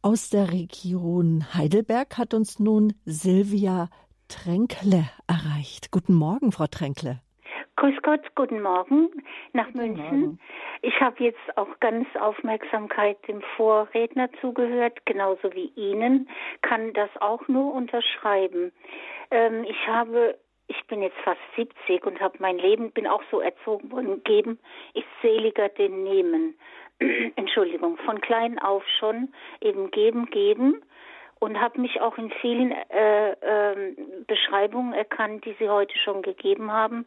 Aus der Region Heidelberg hat uns nun Silvia Tränkle erreicht. Guten Morgen, Frau Tränkle. Grüß Gott, guten Morgen nach guten München. Morgen. Ich habe jetzt auch ganz Aufmerksamkeit dem Vorredner zugehört, genauso wie Ihnen, kann das auch nur unterschreiben. Ähm, ich habe, ich bin jetzt fast 70 und habe mein Leben, bin auch so erzogen worden, geben ist seliger denn nehmen. Entschuldigung, von klein auf schon eben geben, geben und habe mich auch in vielen äh, äh, Beschreibungen erkannt, die Sie heute schon gegeben haben.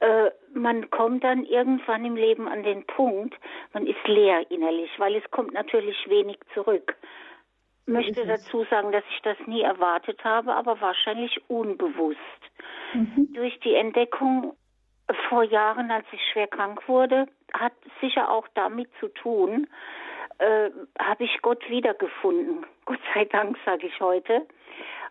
Äh, man kommt dann irgendwann im Leben an den Punkt, man ist leer innerlich, weil es kommt natürlich wenig zurück. Ich möchte dazu sagen, dass ich das nie erwartet habe, aber wahrscheinlich unbewusst. Mhm. Durch die Entdeckung vor Jahren, als ich schwer krank wurde, hat sicher auch damit zu tun, äh, habe ich Gott wiedergefunden. Gott sei Dank, sage ich heute.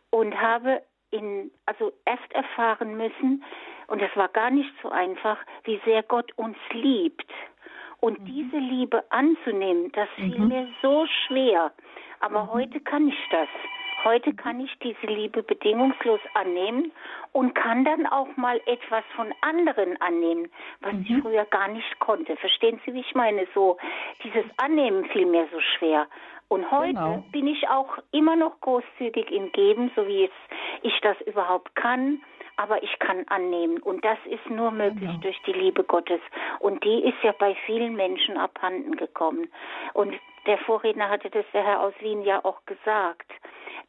Und habe in, also erst erfahren müssen, und es war gar nicht so einfach, wie sehr Gott uns liebt. Und mhm. diese Liebe anzunehmen, das fiel mhm. mir so schwer. Aber mhm. heute kann ich das. Heute kann ich diese Liebe bedingungslos annehmen und kann dann auch mal etwas von anderen annehmen, was mhm. ich früher gar nicht konnte. Verstehen Sie, wie ich meine? So, dieses Annehmen fiel mir so schwer. Und heute genau. bin ich auch immer noch großzügig im Geben, so wie es, ich das überhaupt kann. Aber ich kann annehmen. Und das ist nur möglich genau. durch die Liebe Gottes. Und die ist ja bei vielen Menschen abhanden gekommen. Und der Vorredner hatte das, der Herr aus Wien, ja auch gesagt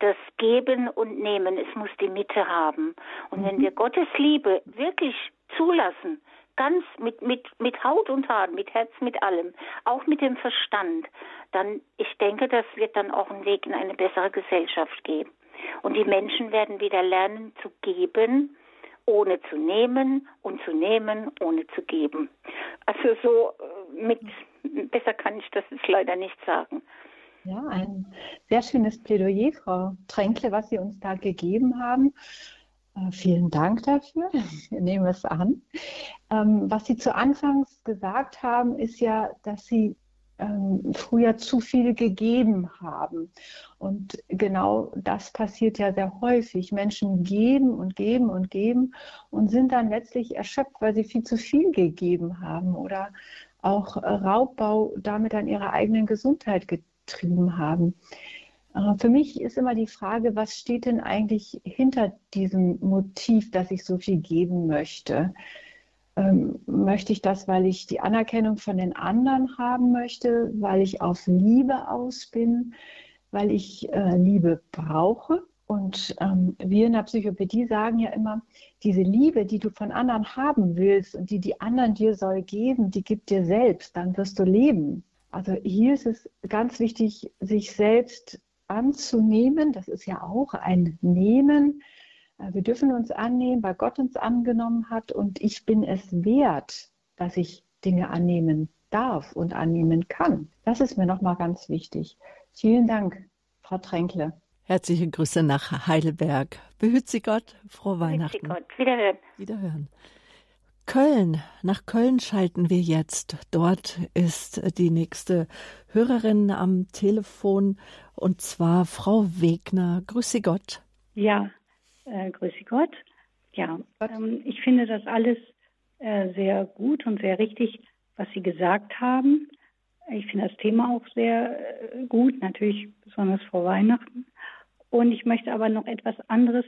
das Geben und Nehmen, es muss die Mitte haben. Und mhm. wenn wir Gottes Liebe wirklich zulassen, ganz mit, mit, mit Haut und Haaren, mit Herz, mit allem, auch mit dem Verstand, dann, ich denke, das wird dann auch einen Weg in eine bessere Gesellschaft geben. Und die Menschen werden wieder lernen zu geben, ohne zu nehmen und zu nehmen, ohne zu geben. Also so äh, mit, besser kann ich das jetzt leider nicht sagen. Ja, ein sehr schönes Plädoyer, Frau Tränkle, was Sie uns da gegeben haben. Äh, vielen Dank dafür. Wir nehmen es an. Ähm, was Sie zu Anfangs gesagt haben, ist ja, dass Sie ähm, früher zu viel gegeben haben. Und genau das passiert ja sehr häufig. Menschen geben und geben und geben und sind dann letztlich erschöpft, weil sie viel zu viel gegeben haben oder auch Raubbau damit an ihrer eigenen Gesundheit getrieben haben. Äh, für mich ist immer die Frage, was steht denn eigentlich hinter diesem Motiv, dass ich so viel geben möchte? Ähm, möchte ich das, weil ich die Anerkennung von den anderen haben möchte, weil ich auf Liebe aus bin, weil ich äh, Liebe brauche? Und ähm, wir in der Psychopädie sagen ja immer, diese Liebe, die du von anderen haben willst und die die anderen dir soll geben, die gibt dir selbst, dann wirst du leben. Also hier ist es ganz wichtig, sich selbst anzunehmen. Das ist ja auch ein Nehmen. Äh, wir dürfen uns annehmen, weil Gott uns angenommen hat und ich bin es wert, dass ich Dinge annehmen darf und annehmen kann. Das ist mir nochmal ganz wichtig. Vielen Dank, Frau Tränkle. Herzliche Grüße nach Heidelberg. Behüt Sie Gott. Frohe Weihnachten. Behüt Sie Gott. Wiederhören. Wiederhören. Köln. Nach Köln schalten wir jetzt. Dort ist die nächste Hörerin am Telefon und zwar Frau Wegner. Grüße Gott. Ja, äh, grüße Gott. Ja, ähm, ich finde das alles äh, sehr gut und sehr richtig, was Sie gesagt haben. Ich finde das Thema auch sehr äh, gut, natürlich besonders vor Weihnachten. Und ich möchte aber noch etwas anderes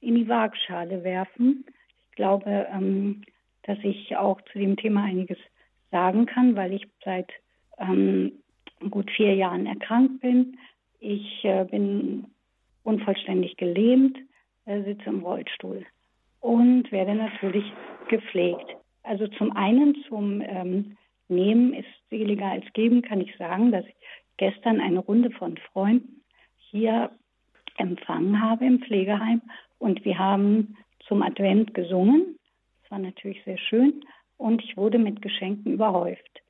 in die Waagschale werfen. Ich glaube, ähm, dass ich auch zu dem Thema einiges sagen kann, weil ich seit ähm, gut vier Jahren erkrankt bin. Ich äh, bin unvollständig gelähmt, äh, sitze im Rollstuhl und werde natürlich gepflegt. Also zum einen zum ähm, Nehmen ist seliger als geben, kann ich sagen, dass ich gestern eine Runde von Freunden hier empfangen habe im Pflegeheim und wir haben zum Advent gesungen das war natürlich sehr schön und ich wurde mit Geschenken überhäuft.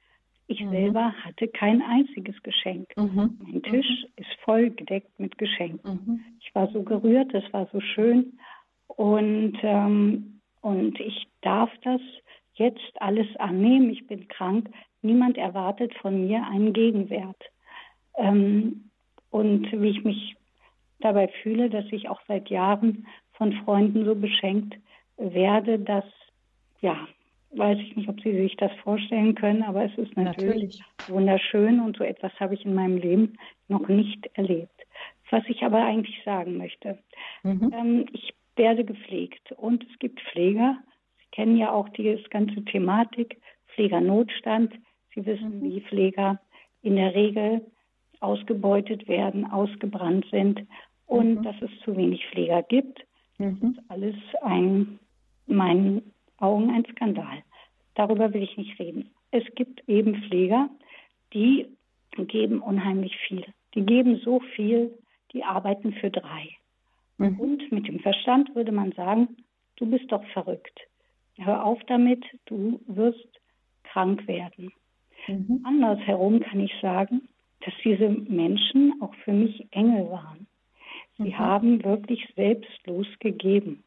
Ich mhm. selber hatte kein einziges Geschenk. Mhm. Mein Tisch mhm. ist voll gedeckt mit Geschenken. Mhm. Ich war so gerührt, es war so schön und, ähm, und ich darf das jetzt alles annehmen. Ich bin krank. Niemand erwartet von mir einen Gegenwert. Ähm, und wie ich mich dabei fühle, dass ich auch seit Jahren von Freunden so beschenkt werde, dass ja, weiß ich nicht, ob Sie sich das vorstellen können, aber es ist natürlich, natürlich. wunderschön und so etwas habe ich in meinem Leben noch nicht erlebt. Was ich aber eigentlich sagen möchte, mhm. ähm, ich werde gepflegt und es gibt Pfleger. Sie kennen ja auch die ganze Thematik, Pflegernotstand. Sie wissen, mhm. wie Pfleger in der Regel ausgebeutet werden, ausgebrannt sind und mhm. dass es zu wenig Pfleger gibt. Das mhm. ist alles ein, in meinen Augen ein Skandal. Darüber will ich nicht reden. Es gibt eben Pfleger, die geben unheimlich viel. Die geben so viel, die arbeiten für drei. Mhm. Und mit dem Verstand würde man sagen, du bist doch verrückt. Hör auf damit, du wirst krank werden. Mhm. Andersherum kann ich sagen, dass diese Menschen auch für mich Engel waren. Sie mhm. haben wirklich selbstlos gegeben.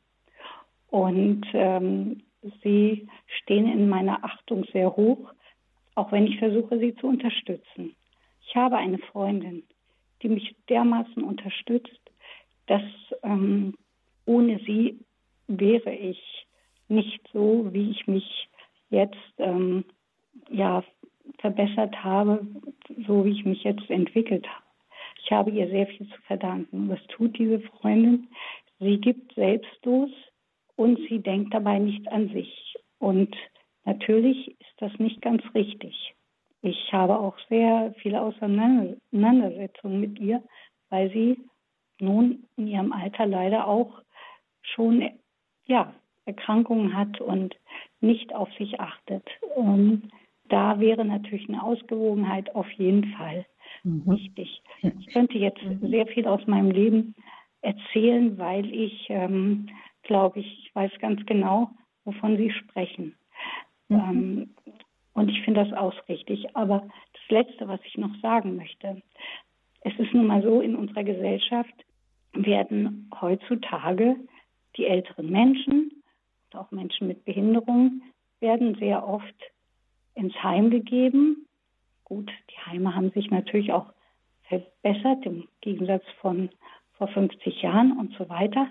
Und ähm, sie stehen in meiner Achtung sehr hoch, auch wenn ich versuche, sie zu unterstützen. Ich habe eine Freundin, die mich dermaßen unterstützt, dass ähm, ohne sie wäre ich nicht so, wie ich mich jetzt ähm, ja, verbessert habe, so wie ich mich jetzt entwickelt habe. Ich habe ihr sehr viel zu verdanken. Was tut diese Freundin? Sie gibt selbstlos und sie denkt dabei nicht an sich. Und natürlich ist das nicht ganz richtig. Ich habe auch sehr viele Auseinandersetzungen mit ihr, weil sie nun in ihrem Alter leider auch schon ja, Erkrankungen hat und nicht auf sich achtet. Und da wäre natürlich eine Ausgewogenheit auf jeden Fall mhm. wichtig. Ich könnte jetzt mhm. sehr viel aus meinem Leben erzählen, weil ich, ähm, glaube ich, ich weiß ganz genau, wovon Sie sprechen. Mhm. Ähm, und ich finde das auch richtig. Aber das Letzte, was ich noch sagen möchte, es ist nun mal so, in unserer Gesellschaft werden heutzutage die älteren Menschen und auch Menschen mit Behinderung werden sehr oft ins Heim gegeben. Gut, die Heime haben sich natürlich auch verbessert im Gegensatz von vor 50 Jahren und so weiter.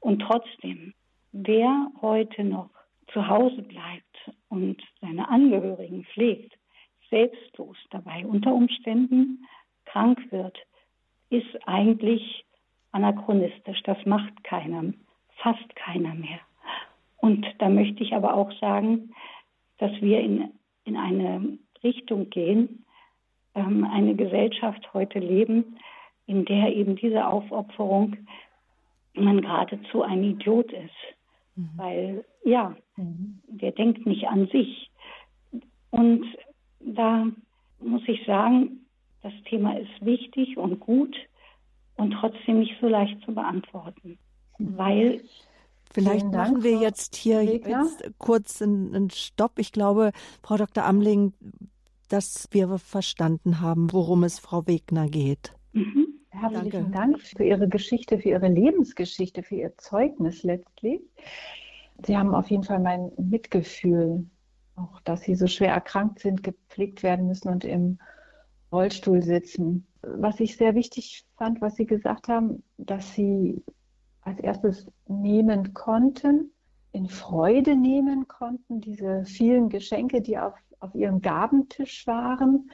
Und trotzdem, wer heute noch zu Hause bleibt und seine Angehörigen pflegt, selbstlos dabei unter Umständen krank wird, ist eigentlich anachronistisch. Das macht keiner, fast keiner mehr. Und da möchte ich aber auch sagen, dass wir in, in eine Richtung gehen, ähm, eine Gesellschaft heute leben, in der eben diese Aufopferung man geradezu ein Idiot ist. Mhm. Weil, ja, mhm. der denkt nicht an sich. Und da muss ich sagen, das Thema ist wichtig und gut und trotzdem nicht so leicht zu beantworten. Mhm. Weil Vielleicht machen wir jetzt hier jetzt kurz einen, Stopp. Ich glaube, Frau Dr. Amling, dass wir verstanden haben, worum es Frau Wegner geht. Mhm. Herzlichen Danke. Dank für Ihre Geschichte, für Ihre Lebensgeschichte, für Ihr Zeugnis letztlich. Sie haben auf jeden Fall mein Mitgefühl, auch dass Sie so schwer erkrankt sind, gepflegt werden müssen und im Rollstuhl sitzen. Was ich sehr wichtig fand, was Sie gesagt haben, dass Sie als erstes nehmen konnten, in Freude nehmen konnten, diese vielen Geschenke, die auf, auf Ihrem Gabentisch waren,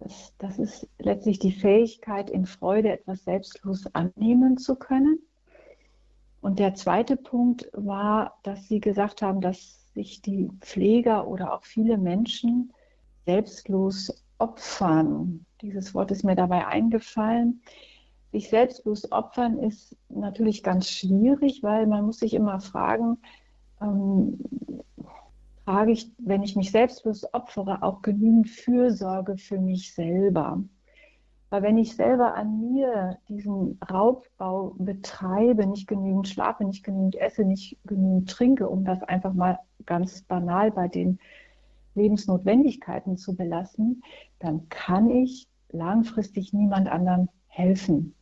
das, das ist letztlich die Fähigkeit, in Freude etwas selbstlos annehmen zu können. Und der zweite Punkt war, dass Sie gesagt haben, dass sich die Pfleger oder auch viele Menschen selbstlos opfern. Dieses Wort ist mir dabei eingefallen. Sich selbstlos opfern ist natürlich ganz schwierig, weil man muss sich immer fragen, ähm, trage ich, wenn ich mich selbstlos opfere, auch genügend Fürsorge für mich selber. Weil wenn ich selber an mir diesen Raubbau betreibe, nicht genügend schlafe, nicht genügend esse, nicht genügend trinke, um das einfach mal ganz banal bei den Lebensnotwendigkeiten zu belassen, dann kann ich langfristig niemand anderem helfen.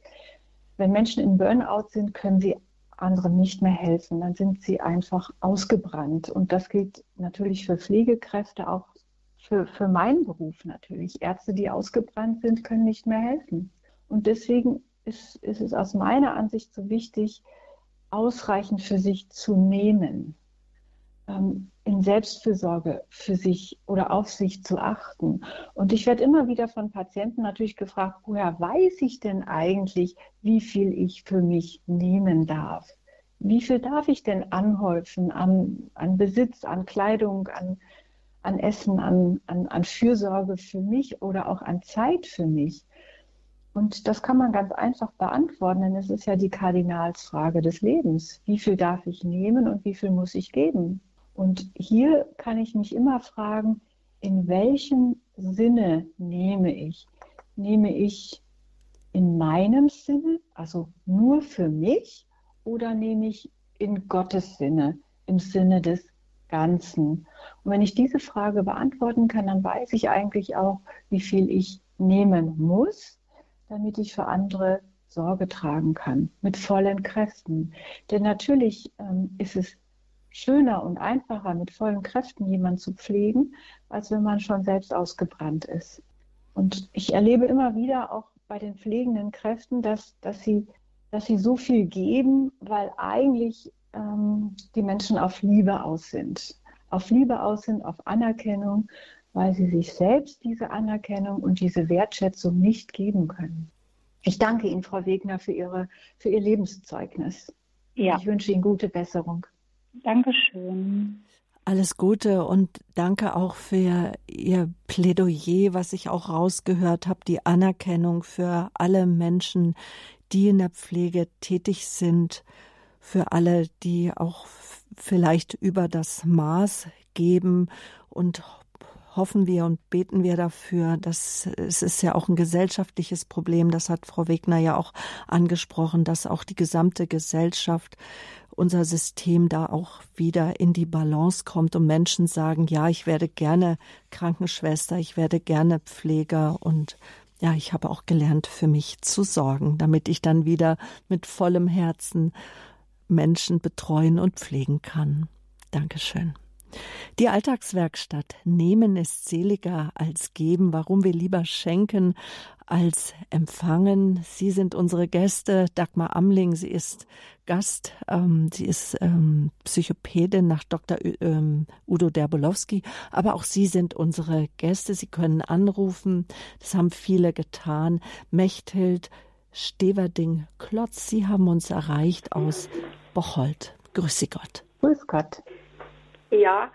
Wenn Menschen in Burnout sind, können sie anderen nicht mehr helfen. Dann sind sie einfach ausgebrannt. Und das gilt natürlich für Pflegekräfte, auch für, für meinen Beruf natürlich. Ärzte, die ausgebrannt sind, können nicht mehr helfen. Und deswegen ist, ist es aus meiner Ansicht so wichtig, ausreichend für sich zu nehmen. Ähm, in Selbstfürsorge für sich oder auf sich zu achten. Und ich werde immer wieder von Patienten natürlich gefragt, woher weiß ich denn eigentlich, wie viel ich für mich nehmen darf? Wie viel darf ich denn anhäufen an, an Besitz, an Kleidung, an, an Essen, an, an, an Fürsorge für mich oder auch an Zeit für mich? Und das kann man ganz einfach beantworten, denn es ist ja die Kardinalsfrage des Lebens. Wie viel darf ich nehmen und wie viel muss ich geben? Und hier kann ich mich immer fragen, in welchem Sinne nehme ich? Nehme ich in meinem Sinne, also nur für mich, oder nehme ich in Gottes Sinne, im Sinne des Ganzen? Und wenn ich diese Frage beantworten kann, dann weiß ich eigentlich auch, wie viel ich nehmen muss, damit ich für andere Sorge tragen kann, mit vollen Kräften. Denn natürlich ähm, ist es schöner und einfacher, mit vollen Kräften jemanden zu pflegen, als wenn man schon selbst ausgebrannt ist. Und ich erlebe immer wieder auch bei den pflegenden Kräften, dass, dass, sie, dass sie so viel geben, weil eigentlich ähm, die Menschen auf Liebe aus sind. Auf Liebe aus sind, auf Anerkennung, weil sie sich selbst diese Anerkennung und diese Wertschätzung nicht geben können. Ich danke Ihnen, Frau Wegner, für, Ihre, für Ihr Lebenszeugnis. Ja. Ich wünsche Ihnen gute Besserung. Dankeschön. Alles Gute und danke auch für Ihr Plädoyer, was ich auch rausgehört habe, die Anerkennung für alle Menschen, die in der Pflege tätig sind, für alle, die auch vielleicht über das Maß geben und hoffen wir und beten wir dafür, dass es ist ja auch ein gesellschaftliches Problem, das hat Frau Wegner ja auch angesprochen, dass auch die gesamte Gesellschaft unser System da auch wieder in die Balance kommt und Menschen sagen, ja, ich werde gerne Krankenschwester, ich werde gerne Pfleger und ja, ich habe auch gelernt, für mich zu sorgen, damit ich dann wieder mit vollem Herzen Menschen betreuen und pflegen kann. Dankeschön. Die Alltagswerkstatt Nehmen ist seliger als geben, warum wir lieber schenken als empfangen. Sie sind unsere Gäste, Dagmar Amling, sie ist Gast, ähm, sie ist ähm, Psychopädin nach Dr. Ähm, Udo Derbolowski, aber auch Sie sind unsere Gäste. Sie können anrufen, das haben viele getan. Mechthild Steverding-Klotz, Sie haben uns erreicht aus Bocholt. Grüße Gott. Grüß Gott. Ja,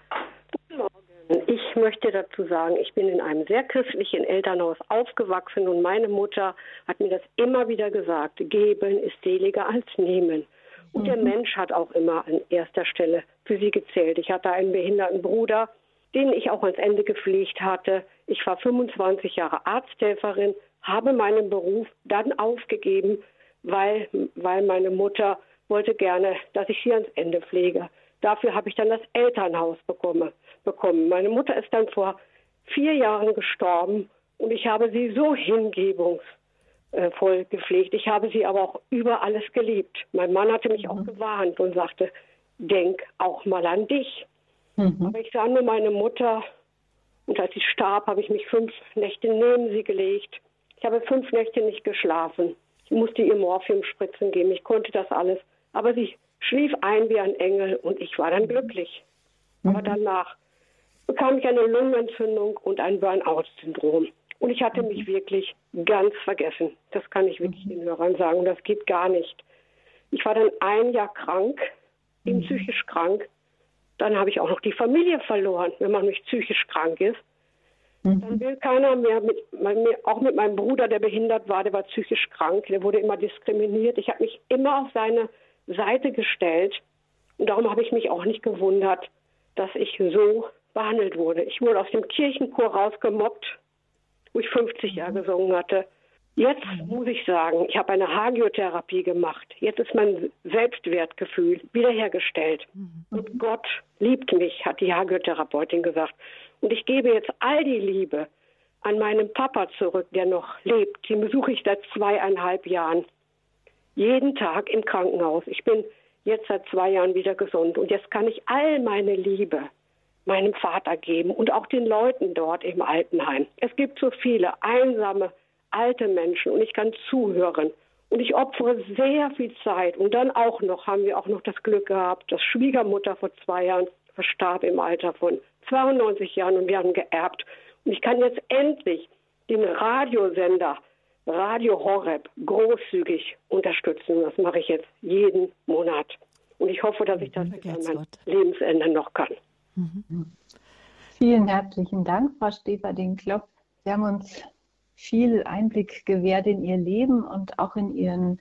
guten Morgen. Ich möchte dazu sagen, ich bin in einem sehr christlichen Elternhaus aufgewachsen und meine Mutter hat mir das immer wieder gesagt, geben ist seliger als nehmen. Und mhm. der Mensch hat auch immer an erster Stelle für sie gezählt. Ich hatte einen behinderten Bruder, den ich auch ans Ende gepflegt hatte. Ich war 25 Jahre Arzthelferin, habe meinen Beruf dann aufgegeben, weil, weil meine Mutter wollte gerne, dass ich sie ans Ende pflege. Dafür habe ich dann das Elternhaus bekomme, bekommen. Meine Mutter ist dann vor vier Jahren gestorben und ich habe sie so hingebungsvoll gepflegt. Ich habe sie aber auch über alles geliebt. Mein Mann hatte mich mhm. auch gewarnt und sagte, denk auch mal an dich. Mhm. Aber ich sah nur meine Mutter und als sie starb, habe ich mich fünf Nächte neben sie gelegt. Ich habe fünf Nächte nicht geschlafen. Ich musste ihr Morphiumspritzen geben. Ich konnte das alles. Aber sie schlief ein wie ein Engel und ich war dann glücklich. Aber mhm. danach bekam ich eine Lungenentzündung und ein Burnout-Syndrom. Und ich hatte mich wirklich ganz vergessen. Das kann ich wirklich den Hörern sagen. Und das geht gar nicht. Ich war dann ein Jahr krank, bin mhm. psychisch krank. Dann habe ich auch noch die Familie verloren, wenn man nicht psychisch krank ist. Mhm. Dann will keiner mehr, mit, auch mit meinem Bruder, der behindert war, der war psychisch krank, der wurde immer diskriminiert. Ich habe mich immer auf seine Seite gestellt. Und darum habe ich mich auch nicht gewundert, dass ich so behandelt wurde. Ich wurde aus dem Kirchenchor rausgemobbt, wo ich 50 Jahre gesungen hatte. Jetzt muss ich sagen, ich habe eine Hagiotherapie gemacht. Jetzt ist mein Selbstwertgefühl wiederhergestellt. Mhm. Und Gott liebt mich, hat die Hagiotherapeutin gesagt. Und ich gebe jetzt all die Liebe an meinen Papa zurück, der noch lebt. Den besuche ich seit zweieinhalb Jahren jeden Tag im Krankenhaus. Ich bin jetzt seit zwei Jahren wieder gesund und jetzt kann ich all meine Liebe meinem Vater geben und auch den Leuten dort im Altenheim. Es gibt so viele einsame, alte Menschen und ich kann zuhören. Und ich opfere sehr viel Zeit. Und dann auch noch haben wir auch noch das Glück gehabt, dass Schwiegermutter vor zwei Jahren verstarb im Alter von 92 Jahren und wir haben geerbt. Und ich kann jetzt endlich den Radiosender Radio Horeb großzügig unterstützen. Das mache ich jetzt jeden Monat. Und ich hoffe, dass ich das bis an mein Lebensende noch kann. Mhm. Vielen herzlichen Dank, Frau Steferding-Klopp. Sie haben uns viel Einblick gewährt in Ihr Leben und auch in Ihren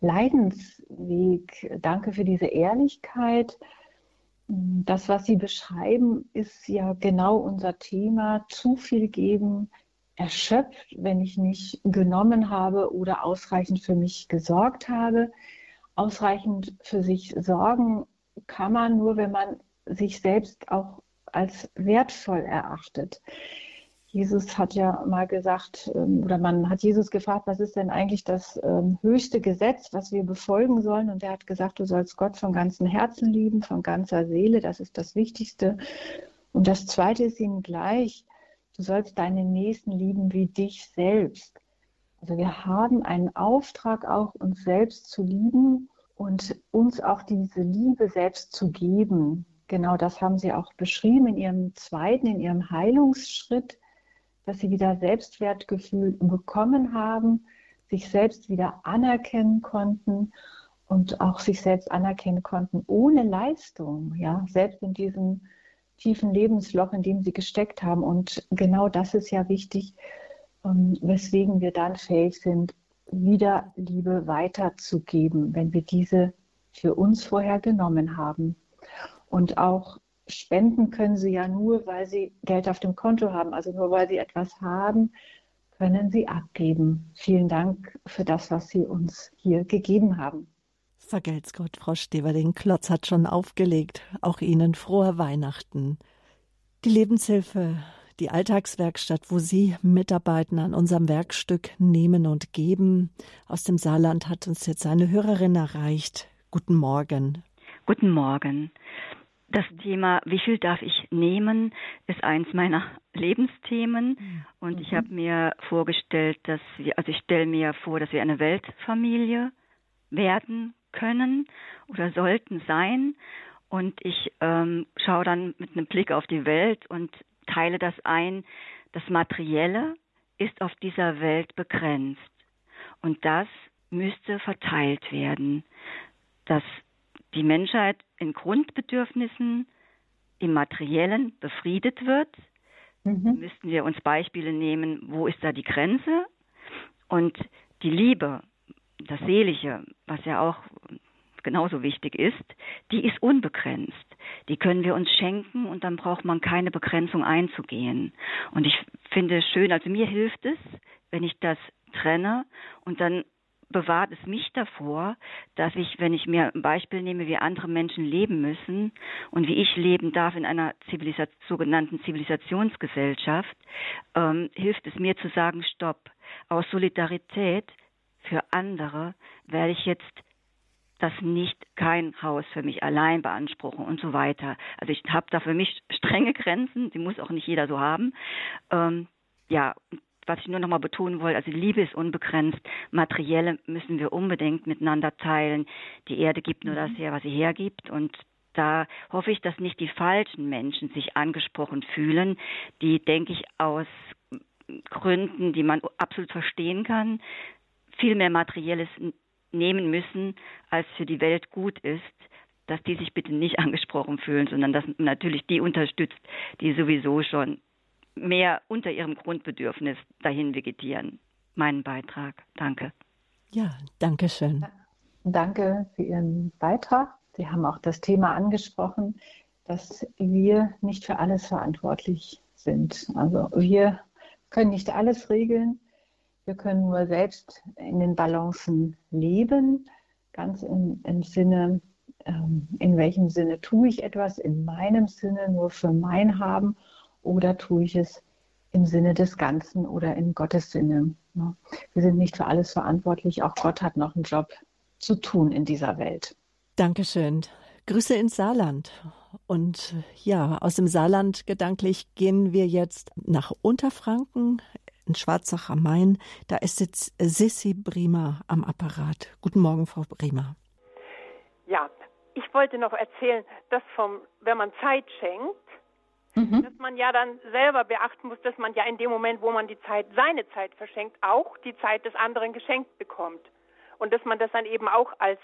Leidensweg. Danke für diese Ehrlichkeit. Das, was Sie beschreiben, ist ja genau unser Thema. Zu viel geben, erschöpft, wenn ich nicht genommen habe oder ausreichend für mich gesorgt habe. Ausreichend für sich sorgen kann man nur, wenn man sich selbst auch als wertvoll erachtet. Jesus hat ja mal gesagt, ähm, oder man hat Jesus gefragt, was ist denn eigentlich das ähm, höchste Gesetz, was wir befolgen sollen? Und er hat gesagt, du sollst Gott von ganzem Herzen lieben, von ganzer Seele, das ist das Wichtigste. Und das Zweite ist ihm gleich, du sollst deinen Nächsten lieben wie dich selbst. Also wir haben einen Auftrag auch, uns selbst zu lieben und uns auch diese Liebe selbst zu geben. Genau das haben Sie auch beschrieben in Ihrem zweiten, in Ihrem Heilungsschritt dass sie wieder Selbstwertgefühl bekommen haben, sich selbst wieder anerkennen konnten und auch sich selbst anerkennen konnten ohne Leistung, ja, selbst in diesem tiefen Lebensloch, in dem sie gesteckt haben. Und genau das ist ja wichtig, ähm, weswegen wir dann fähig sind, wieder Liebe weiterzugeben, wenn wir diese für uns vorher genommen haben. Und auch spenden können sie ja nur, weil sie Geld auf dem Konto haben. Also nur weil sie etwas haben, können sie abgeben. Vielen Dank für das, was Sie uns hier gegeben haben. Vergelt's Gott, Frau Stever, den Klotz hat schon aufgelegt. Auch Ihnen frohe Weihnachten. Die Lebenshilfe, die Alltagswerkstatt, wo Sie mitarbeiten an unserem Werkstück Nehmen und Geben. Aus dem Saarland hat uns jetzt eine Hörerin erreicht. Guten Morgen. Guten Morgen. Das Thema, wie viel darf ich nehmen, ist eins meiner Lebensthemen. Und ich habe mir vorgestellt, dass wir, also ich stelle mir vor, dass wir eine Weltfamilie werden können oder sollten sein. Und ich ähm, schaue dann mit einem Blick auf die Welt und teile das ein. Das Materielle ist auf dieser Welt begrenzt. Und das müsste verteilt werden. Das die Menschheit in Grundbedürfnissen im Materiellen befriedet wird, mhm. müssten wir uns Beispiele nehmen, wo ist da die Grenze? Und die Liebe, das Seelische, was ja auch genauso wichtig ist, die ist unbegrenzt. Die können wir uns schenken und dann braucht man keine Begrenzung einzugehen. Und ich finde es schön, also mir hilft es, wenn ich das trenne und dann bewahrt es mich davor, dass ich, wenn ich mir ein Beispiel nehme, wie andere Menschen leben müssen und wie ich leben darf in einer Zivilisation, sogenannten Zivilisationsgesellschaft, ähm, hilft es mir zu sagen, stopp. Aus Solidarität für andere werde ich jetzt das nicht kein Haus für mich allein beanspruchen und so weiter. Also ich habe da für mich strenge Grenzen, die muss auch nicht jeder so haben. Ähm, ja, was ich nur noch mal betonen wollte, also Liebe ist unbegrenzt. Materielle müssen wir unbedingt miteinander teilen. Die Erde gibt nur das mhm. her, was sie hergibt. Und da hoffe ich, dass nicht die falschen Menschen sich angesprochen fühlen, die, denke ich, aus Gründen, die man absolut verstehen kann, viel mehr Materielles nehmen müssen, als für die Welt gut ist, dass die sich bitte nicht angesprochen fühlen, sondern dass man natürlich die unterstützt, die sowieso schon mehr unter ihrem Grundbedürfnis dahin vegetieren. Mein Beitrag. Danke. Ja, danke schön. Danke für Ihren Beitrag. Sie haben auch das Thema angesprochen, dass wir nicht für alles verantwortlich sind. Also wir können nicht alles regeln. Wir können nur selbst in den Balancen leben, ganz im, im Sinne, ähm, in welchem Sinne tue ich etwas, in meinem Sinne, nur für mein Haben oder tue ich es im Sinne des Ganzen oder in Gottes Sinne. Ne? Wir sind nicht für alles verantwortlich. Auch Gott hat noch einen Job zu tun in dieser Welt. Dankeschön. Grüße ins Saarland. Und ja, aus dem Saarland gedanklich gehen wir jetzt nach Unterfranken in Schwarzach am Main. Da ist jetzt Sissi Briemer am Apparat. Guten Morgen, Frau Briemer. Ja, ich wollte noch erzählen, dass vom, wenn man Zeit schenkt, mhm. dass man ja dann selber beachten muss, dass man ja in dem Moment, wo man die Zeit, seine Zeit verschenkt, auch die Zeit des anderen geschenkt bekommt. Und dass man das dann eben auch als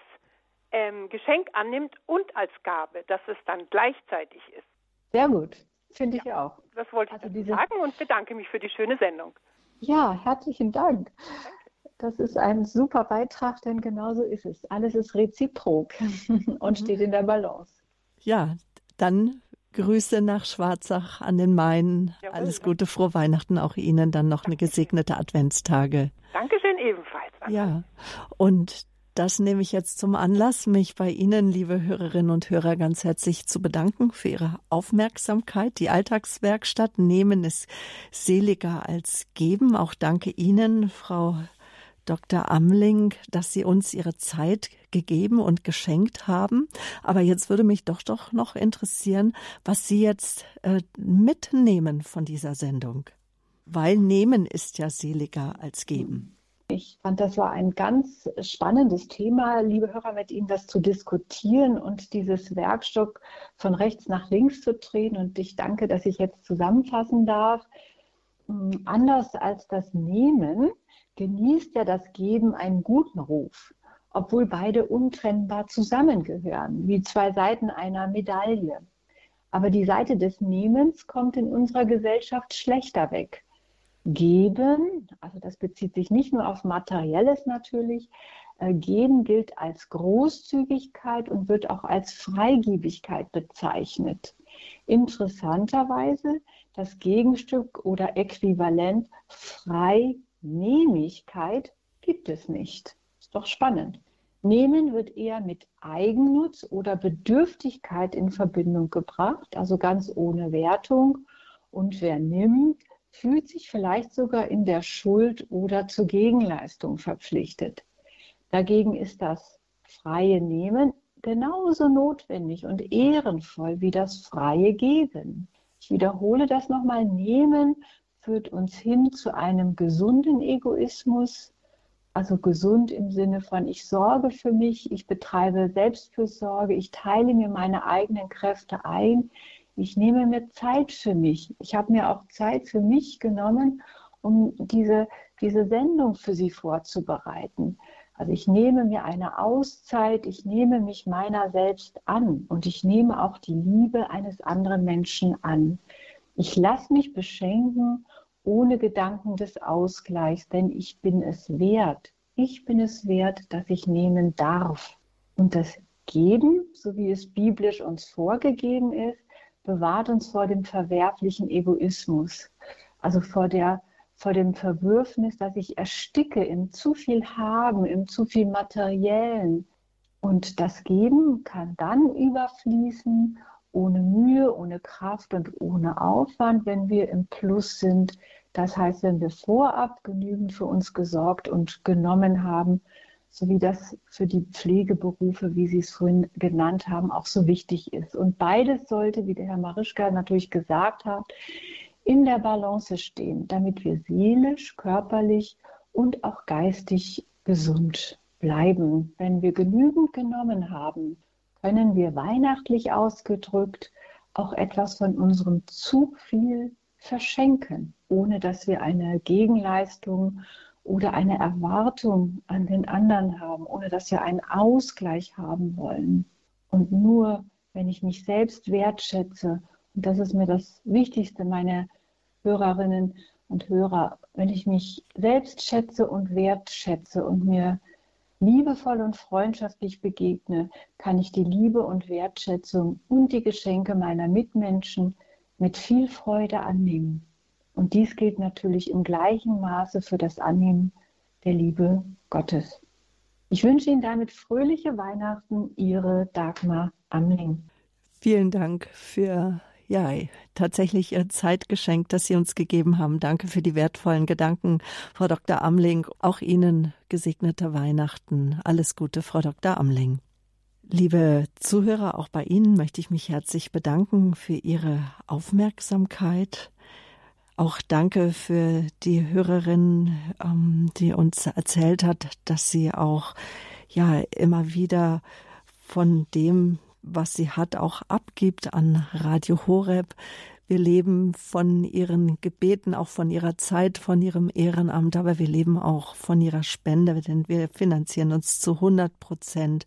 ähm, Geschenk annimmt und als Gabe, dass es dann gleichzeitig ist. Sehr gut, finde ich ja, auch. Das wollte also ich sagen und bedanke mich für die schöne Sendung. Ja, herzlichen Dank. Das ist ein super Beitrag, denn genauso ist es. Alles ist reziprok und mhm. steht in der Balance. Ja, dann Grüße nach Schwarzach an den Main. Jawohl. Alles Gute, frohe Weihnachten auch Ihnen. Dann noch eine gesegnete Adventstage. Dankeschön ebenfalls. Ja, und das nehme ich jetzt zum Anlass, mich bei Ihnen, liebe Hörerinnen und Hörer, ganz herzlich zu bedanken für Ihre Aufmerksamkeit. Die Alltagswerkstatt nehmen es seliger als geben. Auch danke Ihnen, Frau Dr. Amling, dass Sie uns Ihre Zeit gegeben und geschenkt haben. Aber jetzt würde mich doch doch noch interessieren, was Sie jetzt äh, mitnehmen von dieser Sendung. Weil nehmen ist ja seliger als geben. Ich fand, das war ein ganz spannendes Thema, liebe Hörer, mit Ihnen das zu diskutieren und dieses Werkstück von rechts nach links zu drehen. Und ich danke, dass ich jetzt zusammenfassen darf. Hm, anders als das Nehmen genießt ja das Geben einen guten Ruf, obwohl beide untrennbar zusammengehören, wie zwei Seiten einer Medaille. Aber die Seite des Nehmens kommt in unserer Gesellschaft schlechter weg Geben, also das bezieht sich nicht nur auf Materielles natürlich, äh, Geben gilt als Großzügigkeit und wird auch als Freigebigkeit bezeichnet. Interessanterweise das Gegenstück oder Äquivalent Freinehmigkeit gibt es nicht. Ist doch spannend. Nehmen wird eher mit Eigennutz oder Bedürftigkeit in Verbindung gebracht, also ganz ohne Wertung. Und wer nimmt, fühlt sich vielleicht sogar in der Schuld oder zur Gegenleistung verpflichtet. Dagegen ist das freie Nehmen genauso notwendig und ehrenvoll wie das freie Geben. Ich wiederhole das nochmal. Nehmen führt uns hin zu einem gesunden Egoismus, also gesund im Sinne von ich sorge für mich, ich betreibe Selbstfürsorge, ich teile mir meine eigenen Kräfte ein, ich nehme mir Zeit für mich. Ich habe mir auch Zeit für mich genommen, um diese, diese Sendung für Sie vorzubereiten. Also ich nehme mir eine Auszeit, ich nehme mich meiner selbst an und ich nehme auch die Liebe eines anderen Menschen an. Ich lasse mich beschenken ohne Gedanken des Ausgleichs, denn ich bin es wert. Ich bin es wert, dass ich nehmen darf. Und das Geben, so wie es biblisch uns vorgegeben ist, bewahrt uns vor dem verwerflichen Egoismus, also vor, der, vor dem Verwürfnis, dass ich ersticke im zu viel Haben, im zu viel Materiellen. Und das Geben kann dann überfließen, ohne Mühe, ohne Kraft und ohne Aufwand, wenn wir im Plus sind. Das heißt, wenn wir vorab genügend für uns gesorgt und genommen haben, sowie das für die Pflegeberufe, wie Sie es vorhin genannt haben, auch so wichtig ist. Und beides sollte, wie der Herr Marischka natürlich gesagt hat, in der Balance stehen, damit wir seelisch, körperlich und auch geistig gesund bleiben. Wenn wir genügend genommen haben, können wir weihnachtlich ausgedrückt auch etwas von unserem zu viel verschenken, ohne dass wir eine Gegenleistung oder eine Erwartung an den anderen haben, ohne dass wir einen Ausgleich haben wollen. Und nur wenn ich mich selbst wertschätze, und das ist mir das Wichtigste, meine Hörerinnen und Hörer, wenn ich mich selbst schätze und wertschätze und mir liebevoll und freundschaftlich begegne, kann ich die Liebe und Wertschätzung und die Geschenke meiner Mitmenschen mit viel Freude annehmen. Und dies gilt natürlich im gleichen Maße für das Annehmen der Liebe Gottes. Ich wünsche Ihnen damit fröhliche Weihnachten, Ihre Dagmar Amling. Vielen Dank für ja, tatsächlich Ihr Zeitgeschenk, das Sie uns gegeben haben. Danke für die wertvollen Gedanken, Frau Dr. Amling. Auch Ihnen gesegnete Weihnachten. Alles Gute, Frau Dr. Amling. Liebe Zuhörer, auch bei Ihnen möchte ich mich herzlich bedanken für Ihre Aufmerksamkeit. Auch danke für die Hörerin, ähm, die uns erzählt hat, dass sie auch ja immer wieder von dem was sie hat, auch abgibt an Radio Horeb. Wir leben von ihren Gebeten, auch von ihrer Zeit, von ihrem Ehrenamt, aber wir leben auch von ihrer Spende, denn wir finanzieren uns zu 100 Prozent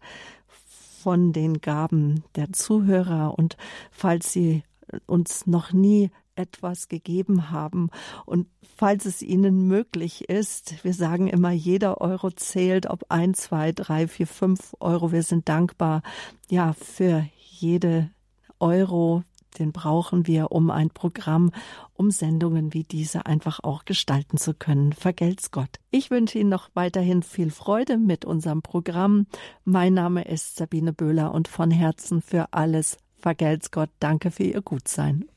von den Gaben der Zuhörer. Und falls Sie uns noch nie etwas gegeben haben. Und falls es Ihnen möglich ist, wir sagen immer, jeder Euro zählt, ob ein, zwei, drei, vier, fünf Euro. Wir sind dankbar, ja, für jede Euro, den brauchen wir, um ein Programm, um Sendungen wie diese einfach auch gestalten zu können. Vergelt's Gott. Ich wünsche Ihnen noch weiterhin viel Freude mit unserem Programm. Mein Name ist Sabine Böhler und von Herzen für alles vergelt's Gott. Danke für Ihr Gutsein.